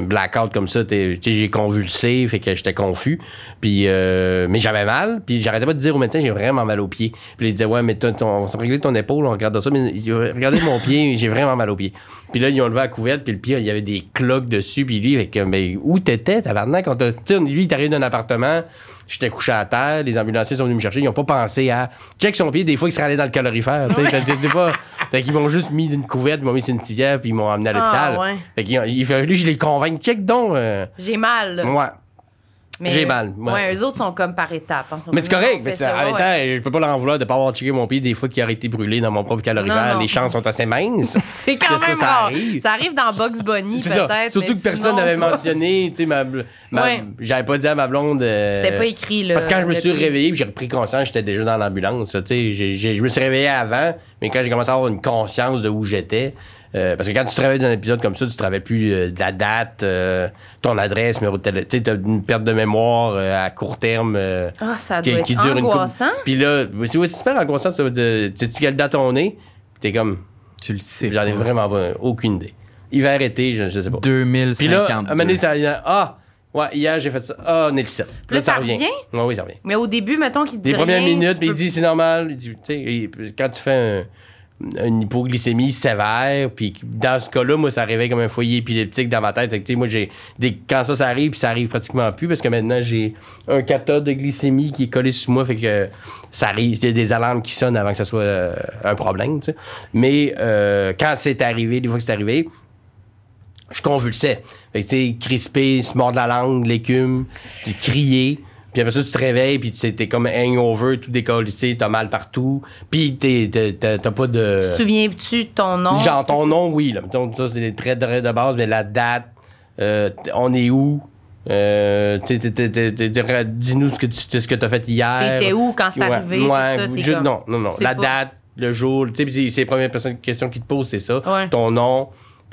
blackout comme ça, tu sais, j'ai convulsé, fait que j'étais confus. Puis, euh, mais j'avais mal. Puis, j'arrêtais pas de dire au médecin, j'ai vraiment mal au pied. Puis, il disait, ouais, mais on s'est réglé ton épaule, on regarde ça. Mais regardez mon pied, j'ai vraiment mal au pied. Puis là, ils ont levé la couverte, puis le pied, il y avait des cloques dessus. Puis lui, fait que, mais où t'étais, tabarnak? Quand t'as- tu sais, lui, il t'arrive d'un appartement. J'étais couché à terre, les ambulanciers sont venus me chercher, ils ont pas pensé à check son pied, des fois il serait allé dans le calorifère, tu sais, pas. Fait qu'ils m'ont juste mis d'une couverte, ils m'ont mis sur une civière puis ils m'ont amené à l'hôpital. Ah, ouais. Fait qu'il a fallu je les convainque, check donc euh, J'ai mal. là. moi. J'ai mal, ouais. Ouais. eux autres sont comme par étapes. hein, Mais c'est correct, mais ça, en même temps, je peux pas leur en vouloir de pas avoir checké mon pied des fois qui aurait été brûlé dans mon propre calorifère. Non, non. Les chances sont assez minces. C'est quand ça, même ça arrive. Ça arrive dans Box Bunny, peut-être. Surtout que personne n'avait mentionné, tu sais, ma, ma- Ouais. j'avais pas dit à ma blonde. euh, C'était pas écrit, là. Parce que quand je me suis réveillé, j'ai repris conscience, j'étais déjà dans l'ambulance. tu sais, je me suis réveillé avant, mais quand j'ai commencé à avoir une conscience de où j'étais, euh, parce que quand tu te réveilles d'un épisode comme ça, tu te rappelles plus euh, de la date, euh, ton adresse, numéro de téléphone. Tu sais, t'as une perte de mémoire euh, à court terme. euh, Ah, ça qui, doit qui être dure une angoissant. Puis là, c'est ouais, c'est super angoissant, ça. De, tu sais quelle date on est? T'es comme, Tu le sais. j'en ai vraiment pas- aucune idée. Hiver, été, je, je sais pas. 2050. Puis là, à un moment donné, ça vient, ah, ouais, hier j'ai fait ça. Ah, on est le 7. Là, ça revient? Ouais, oui, ça revient. Mais au début, mettons qu'il te Les dit premières rien, minutes, puis il dit c'est normal. Il dit, tu sais, quand tu fais un- une hypoglycémie sévère, puis dans ce cas-là, moi, ça arrivait comme un foyer épileptique dans ma tête. Fait que, moi, j'ai des, quand ça, ça arrive, puis ça arrive pratiquement plus, parce que maintenant, j'ai un capteur de glycémie qui est collé sur moi, fait que ça arrive, il y a des alarmes qui sonnent avant que ça soit euh, un problème, tu sais. Mais euh, quand c'est arrivé, des fois que c'est arrivé, je convulsais. Fait que, tu sais, crispé, se mordre la langue, l'écume, crier. Puis après ça, tu te réveilles, puis tu t'es comme hangover, tout décollissé, t'as mal partout. Puis t'as pas de... Tu te souviens-tu de ton nom? Genre, ton nom, oui. Là. Mettons, ça, c'est des traits de, de base, mais la date, euh, on est où? Euh, dis-nous ce que tu ce que t'as fait hier. T'étais où quand c'est Ouais, arrivé? tout ça, comme- non, non, non. La pas. date, le jour, tu sais, puis c'est c'est les premières personnes- questions qui te posent, c'est ça. Ouais. Ton nom,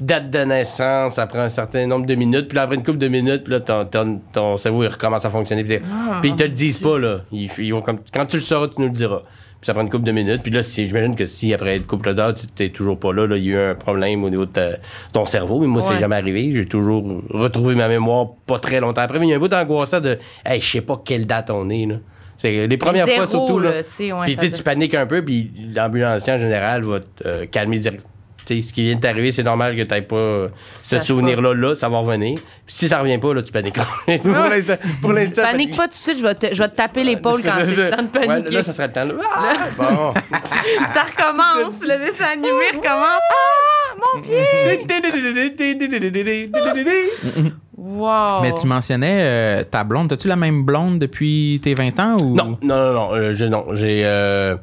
date de naissance, ça prend un certain nombre de minutes, puis là, après une couple de minutes, puis là, ton, ton, ton cerveau, il recommence à fonctionner. Puis, Ah, puis ils te le disent pas, là. Ils, ils vont comme, quand tu le sauras, tu nous le diras. Puis ça prend une couple de minutes. Puis là, si, j'imagine que si après une couple d'heures, tu t'es toujours pas là, là, il y a eu un problème au niveau de ta- ton cerveau. Mais moi, c'est Ouais. jamais arrivé. J'ai toujours retrouvé ma mémoire pas très longtemps après. Mais il y a un bout angoissant de, hey, je sais pas quelle date on est, là. C'est les premières fois, surtout, là. ouais, puis tu paniques un peu, puis l'ambulancier, en général, va te euh, calmer direct. Ce qui vient de t'arriver, c'est normal que tu pas euh, ce souvenir-là, là, ça va revenir. Puis si ça revient pas, là, tu paniques. pour l'instant, pour l'instant, Panique pas tout de suite, je vais te, je vais te taper l'épaule quand c'est le temps de Ouais, paniquer. là, ça serait le temps. là. Ah, bon. Ça recommence, le dessin animé recommence. Ah, mon pied! Wow! Mais tu mentionnais euh, ta blonde. As-tu la même blonde depuis tes 20 ans ou? Non, non, non, non. euh, je- non, j'ai. euh,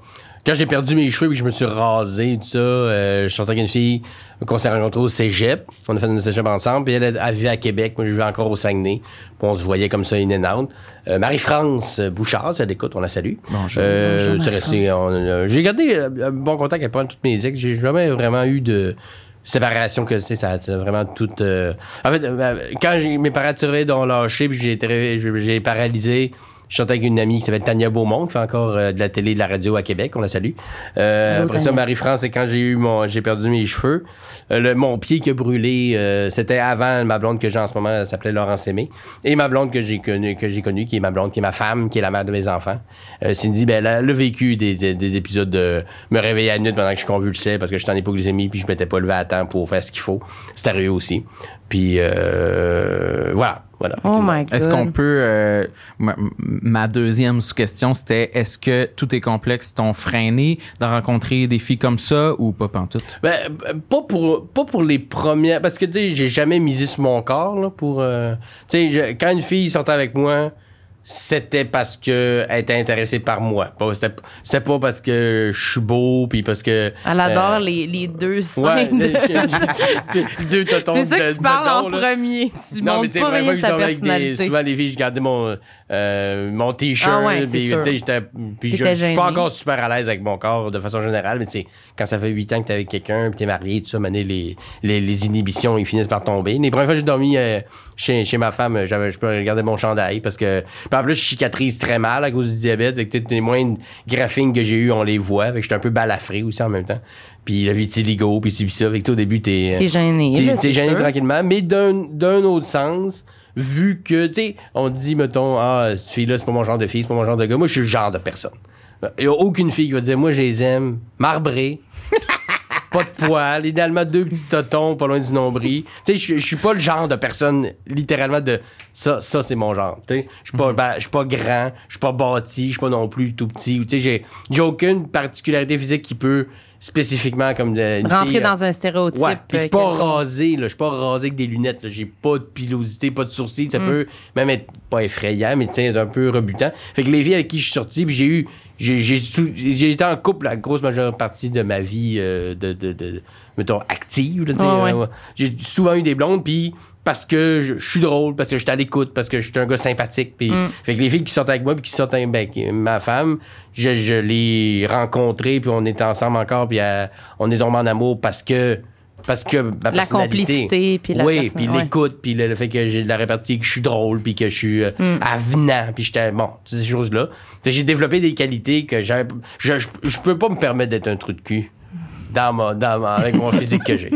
quand j'ai perdu mes cheveux et que je me suis rasé, tout ça, euh, je sortais avec une fille qu'on s'est rencontrés au cégep. On a fait notre cégep ensemble. Puis elle, elle, elle vivait à Québec. Moi, je vivais encore au Saguenay. Puis on se voyait comme ça, in and out. Euh, Marie-France Bouchard, si elle écoute, on la salue. Bonjour. Euh, Bonjour, c'est euh, j'ai gardé euh, un bon contact avec toutes mes ex. J'ai jamais vraiment eu de séparation que sais, ça a vraiment tout. En fait, euh, quand j'ai- mes parents tiraient dans lâché puis j'ai été j'ai paralysé. Je chantais avec une amie qui s'appelle Tania Beaumont, qui fait encore euh, de la télé et de la radio à Québec. On la salue. Euh, après ça. Marie-France, c'est quand j'ai eu mon, j'ai perdu mes cheveux. Euh, le, mon pied qui a brûlé, euh, c'était avant ma blonde que j'ai en ce moment, elle s'appelait Laurence Aimé. Et ma blonde que j'ai connue, que j'ai connue, qui est ma blonde, qui est ma femme, qui est la mère de mes enfants. Euh, Cindy, ben, elle a, a vécu des, des, des épisodes de me réveiller à la nuit pendant que je convulsais parce que j'étais en hypoglycémie puis je m'étais pas levé à temps pour faire ce qu'il faut. C'est arrivé aussi. Puis, euh, voilà. Voilà. Oh my god. Est-ce qu'on peut. euh, ma, ma deuxième sous-question, c'était est-ce que tous tes complexes t'ont freiné de rencontrer des filles comme ça ou pas pantoute? Ben, pas pour pas pour les premières parce que tu sais j'ai jamais misé sur mon corps là pour euh, tu sais je- quand une fille sortait avec moi c'était parce que elle était intéressée par moi. C'était pas parce que je suis beau puis parce que Elle adore euh, les, les deux ouais, scènes. les- deux totons c'est ça de- que tu de parles en là. premier. Tu Non, mais tu sais, fois de que je dormais avec des, souvent les filles, je gardais mon, euh, mon t-shirt. Ah ouais, c'est puis, je, je suis pas encore super à l'aise avec mon corps de façon générale, mais tu sais, quand ça fait 8 ans que t'es avec quelqu'un, puis t'es marié, tout ça, mané, les, les, les inhibitions, ils finissent par tomber. Les premières fois que j'ai dormi euh, chez, chez ma femme, j'avais, je peux regarder mon chandail parce que, puis en plus, je cicatrise très mal à cause du diabète, fait que les moindres graphines que j'ai eu, on les voit, fait que j'étais un peu balafré aussi en même temps. Puis le vitiligo, puis puis ça, fait que toi, au début, t'es... T'es gêné. T'es là, t'es gêné sûr. tranquillement, mais d'un d'un autre sens, vu que, tu sais, on dit, mettons, ah, cette fille-là, c'est pas mon genre de fille, c'est pas mon genre de gars. Moi, je suis le genre de personne. Il y a aucune fille qui va dire, moi, je les aime marbrés, pas de poils, idéalement deux petits totons pas loin du nombril. Tu sais, je suis- pas le genre de personne, littéralement, de ça, ça, c'est mon genre. Tu sais, je suis pas, ben, je suis pas grand, je suis pas bâti, je suis pas non plus tout petit. Tu sais, j'ai j'ai aucune particularité physique qui peut spécifiquement comme de, Rentrer fille, euh, dans un stéréotype. Ouais, puis euh, c'est pas quelconque. rasé, là. Je suis pas rasé avec des lunettes. J'ai pas de pilosité, pas de sourcils. Mm. Ça peut même être pas effrayant, mais être un peu rebutant. Fait que les filles avec qui je suis sorti, puis j'ai eu. J'ai j'ai sou- j'ai été en couple la grosse majeure partie de ma vie euh, de, de, de- mettons, active. là, sais, Ouais, euh. J'ai souvent eu des blondes, puis parce que je, je suis drôle, parce que je suis à l'écoute, parce que je suis un gars sympathique. Puis, Mm. Fait que les filles qui sortent avec moi, puis qui sortent avec ben, ma femme, je, je l'ai rencontrée, puis on est ensemble encore, puis euh, on est tombé en amour parce que parce que ma La complicité, puis la oui, puis l'écoute, puis le, le fait que j'ai de la répartie, que je suis drôle, puis que je suis euh, Mm. avenant, puis j'étais bon, toutes ces choses-là. J'ai développé des qualités que j'avais. Je, je, je peux pas me permettre d'être un trou de cul dans ma, dans ma- avec mon physique que j'ai.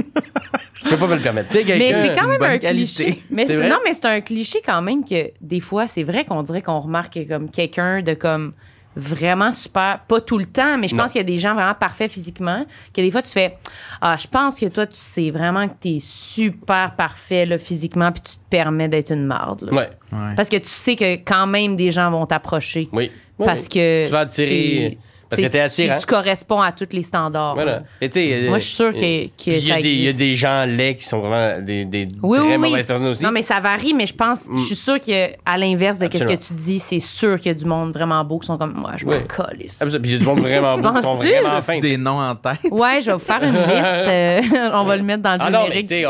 Je peux pas me le permettre. Mais c'est quand même un qualité. cliché. Mais non, mais c'est un cliché quand même que des fois, c'est vrai qu'on dirait qu'on remarque comme quelqu'un de comme vraiment super, pas tout le temps, mais je Non. pense qu'il y a des gens vraiment parfaits physiquement, que des fois tu fais ah, je pense que toi tu sais vraiment que t'es super parfait là, physiquement puis tu te permets d'être une marde. Ouais, Ouais. Parce que tu sais que quand même des gens vont t'approcher oui. Oui, parce oui. que Tu vas attirer. Parce que t'sais, t'es attirant. Tu, tu corresponds à tous les standards. Voilà. Et sais, Moi, euh, je suis sûre que- euh, que il y a des- Il y a existe. des gens laids qui sont vraiment des, des Oui, très oui, mauvaises oui. personnes aussi. Non, mais ça varie, mais je pense, je suis sûre qu'à l'inverse de ce que tu dis, c'est sûr qu'il y a du monde vraiment beau qui sont comme moi, je calisse. Ah, Puis il y a du monde vraiment beau qui sont vraiment fins. des noms en tête. Ouais, je vais vous faire une liste. euh, on va le mettre dans le Ah non, mais générique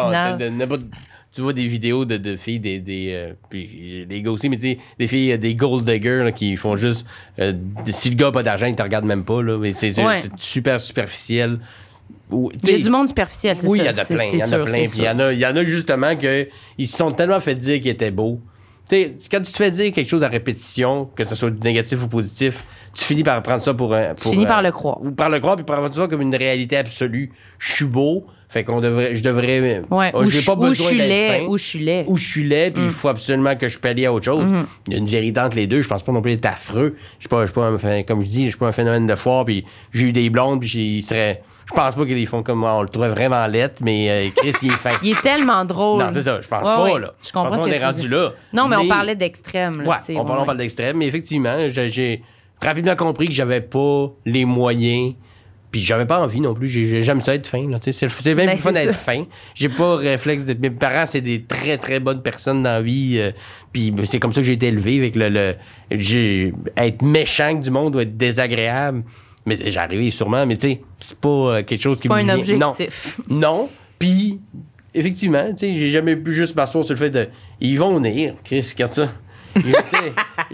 tu vois des vidéos de, de filles, des, des, euh, puis des gars aussi, mais tu sais, des filles, euh, des gold diggers là, qui font juste, euh, si le gars a pas d'argent, il te regarde même pas, là, mais c'est Ouais. super superficiel. Il y a du monde superficiel, c'est Oui, il ça. y en a c'est- plein, il y en a plein, puis il y en a, il y en a justement que ils se sont tellement fait dire qu'ils étaient beaux. Tu sais, quand tu te fais dire quelque chose à répétition, que ce soit négatif ou positif, tu finis par prendre ça pour un. Tu finis euh, par le croire. ou par le croire, puis par prendre ça comme une réalité absolue. Je suis beau, fait qu'on devrait, je devrais. Ouais. oh, ou j'ai je, pas besoin d'être laid, fin. ou je suis laid. Ou je suis laid, Mm. puis il faut absolument que je pallie à autre chose. Mm-hmm. Il y a une vérité entre les deux. Je pense pas non plus être affreux. Je suis pas, je pas un comme je dis, je suis pas un phénomène de foire, puis j'ai eu des blondes, puis ils seraient. Je pense pas qu'ils les font comme moi. On le trouvait vraiment lettre, mais euh, Chris, il est fin. Il est tellement drôle. Non, c'est ça, je pense Ouais, pas, là. Je comprends qu'on que est rendu là. Non, mais, on parlait d'extrême. là, Ouais, on, parle- on d'extrême, mais effectivement, j'ai- j'ai rapidement compris que j'avais pas les moyens. Puis j'avais pas envie non plus. J'ai- j'ai- J'aime ça être fin. C'est bien Ben, plus fun d'être fin. J'ai pas réflexe de. Mes parents, c'est des très très bonnes personnes dans la vie. euh, puis c'est comme ça que j'ai été élevé. Avec le, le- être méchant du monde ou être désagréable. Mais arrivé sûrement, mais tu sais, c'est pas euh, quelque chose qui pas me un vient- Non. objectif. Non. Puis, effectivement, tu sais, j'ai jamais pu juste m'asseoir sur le fait de. Ils vont venir. Chris, regarde ça.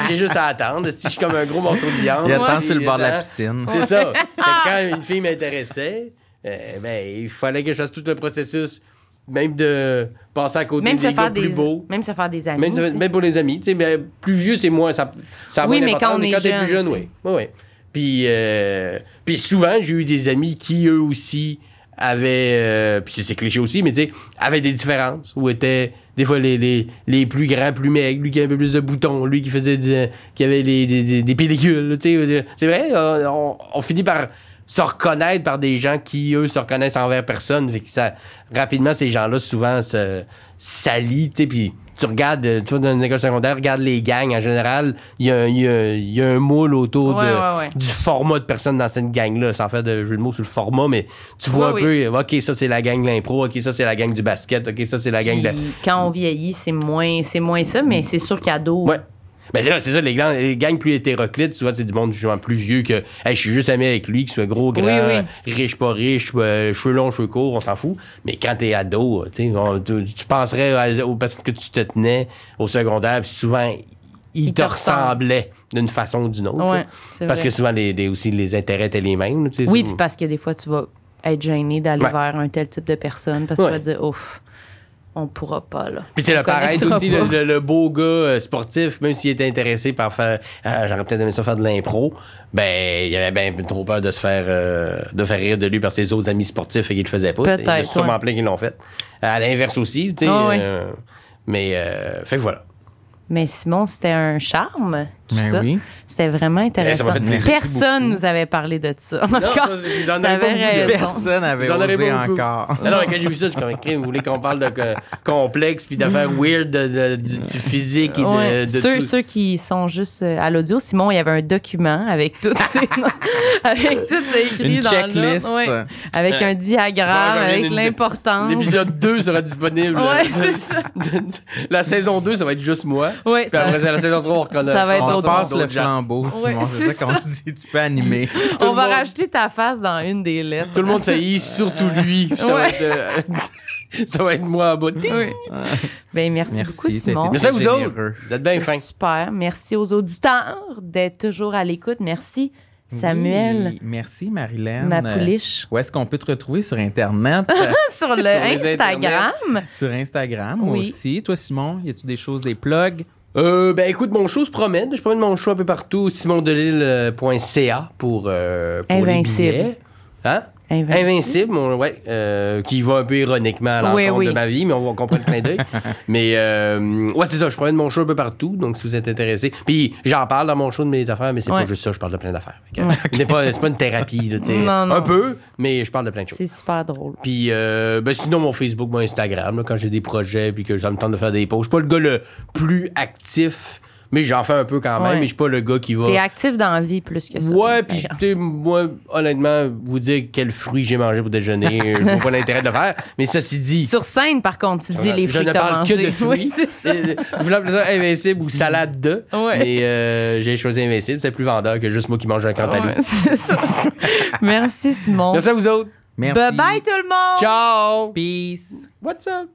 J'ai juste à attendre. Si je suis comme un gros morceau de viande. Il attend sur le bord de la piscine. C'est ça. Fait que quand une fille m'intéressait, euh, ben, il fallait que je fasse tout le processus, même de passer à côté Même des se, gars faire plus des, beaux. même se faire des amis. Même, pour les amis. Tu sais, mais plus vieux, c'est moins. Ça, Oui, mais quand on est quand t'es plus jeune, oui. Oui, oui. Puis, euh, puis souvent, j'ai eu des amis qui, eux aussi, avaient. euh, puis c'est- c'est cliché aussi, mais tu sais, avaient des différences. Ou étaient des fois les, plus grands, plus maigres. Lui qui avait plus de boutons. Lui qui faisait des, qui avait les, des, des, pellicules. Sais, c'est vrai, on, finit par se reconnaître par des gens qui, eux, se reconnaissent envers personne. Fait que ça, rapidement, ces gens-là, souvent, se sais, puis tu regardes, euh, tu vois, dans une école secondaire, regarde les gangs, en général, il y a, un- il y a- il y a un moule autour Ouais, de, ouais, ouais. du format de personnes dans cette gang-là, sans faire de jeu de mots sur le format, mais tu vois Oui, un peu, OK, ça, c'est la gang de l'impro, OK, ça, c'est la gang du basket, OK, ça, c'est la gang de... Quand on vieillit, c'est moins, c'est moins ça, mais c'est sûr qu'ado. Ouais. Ben c'est ça, c'est ça, les, gangs, les gangs plus hétéroclites, souvent c'est du monde justement plus vieux que hey, je suis juste ami avec lui, qu'il soit gros, grand, Oui, riche, pas riche, euh, cheveux longs, cheveux courts, on s'en fout. Mais quand t'es ado, on- tu, tu penserais aux personnes que tu te tenais au secondaire, puis souvent ils, Ils te ressemblaient d'une façon ou d'une autre. Ouais, Parce vrai. que souvent les, les- aussi les intérêts étaient les mêmes. tu sais, Oui, puis parce que des fois, tu vas être gêné d'aller Ouais. vers un tel type de personne parce que Ouais. tu vas dire, ouf, on pourra pas, là. Puis c'est le connectera aussi, le, le- le beau gars euh, sportif, même s'il était intéressé par faire, ah, j'aurais peut-être aimé ça faire de l'impro, ben il avait bien trop peur de se faire euh, de faire rire de lui par ses autres amis sportifs et qu'il le faisait pas. Peut-être, Il y a sûrement ouais. plein qui l'ont fait. À l'inverse aussi, tu sais. Ah ouais. euh, mais euh, fait que voilà. Mais Simon, c'était un charme, tout Ben ça. oui. C'était vraiment intéressant. fait plaisir. Personne beaucoup. nous avait parlé de ça. Non, ça. Personne n'avait osé encore. Non, non, mais quand j'ai vu ça, je suis comme, vous voulez qu'on parle de euh, complexe puis d'affaires weird de, de- du, du physique et de, Ouais. de ceux, tout. ceux qui sont juste euh, à l'audio, Simon, il y avait un document avec toutes ces avec tout c'est écrit Une dans checklist. ouais. avec Ouais. un diagramme, avec l'importance. L'épisode 2 sera disponible. Ouais, c'est ça. la saison 2, ça va être juste moi. Ouais, Puis ça- après, c'est la saison 3, on reconnaît. Ça va être On autre passe le flambeau, Simon. Ouais, c'est ça qu'on dit. Tu peux animer. Tout On va monde- rajouter ta face dans une des lettres. Tout le monde sait, surtout lui. Ça, va être, euh, ça va être moi en bas. Oui. Ben, merci, Merci, beaucoup, Simon. Merci à vous autres. Vous êtes bien fins. Super. Merci aux auditeurs d'être toujours à l'écoute. Merci, Samuel, Oui, Merci, Marilyn. ma pouliche. Où est-ce qu'on peut te retrouver? Sur Internet? Sur le Instagram. sur Instagram Oui. aussi. Toi, Simon, y a-tu des choses, des plugs? Euh, ben écoute, mon show se promène. Je promène mon show un peu partout. simondelille.ca pour, euh, pour les billets. Hein? Invincible. Invincible, mon, ouais, euh, qui va un peu ironiquement à l'encontre oui. de ma vie, mais on va comprendre le clin d'œil. mais euh, ouais, c'est ça, je promène mon show un peu partout, donc si vous êtes intéressé. Puis j'en parle dans mon show de mes affaires, mais c'est Ouais. pas juste ça, je parle de plein d'affaires. C'est pas, pas une thérapie, là, tu sais. Non, non. Un peu, mais je parle de plein de choses. C'est super drôle. Puis euh, ben sinon mon Facebook, mon Instagram, là, quand j'ai des projets puis que ça me tente de faire des posts. Je suis pas le gars le plus actif, mais j'en fais un peu quand même. Ouais. Mais je suis pas le gars qui va. T'es actif dans la vie plus que ça. Ouais, puis Instagram. tu sais, moi, honnêtement, vous dire quels fruits j'ai mangé pour déjeuner, je vois pas l'intérêt de le faire. Mais ceci dit, Sur scène, par contre, tu dis les je fruits ne que t'as parle que de fruits. Oui, c'est ça. Euh, Je voulais appeler ça invincible ou salade de. Ouais. Mais euh, j'ai choisi invincible, c'est plus vendeur que juste moi qui mange un cantalou. Ouais, c'est ça. Merci, Simon. Merci à vous autres. Merci. Bye bye, tout le monde. Ciao! Peace. What's up?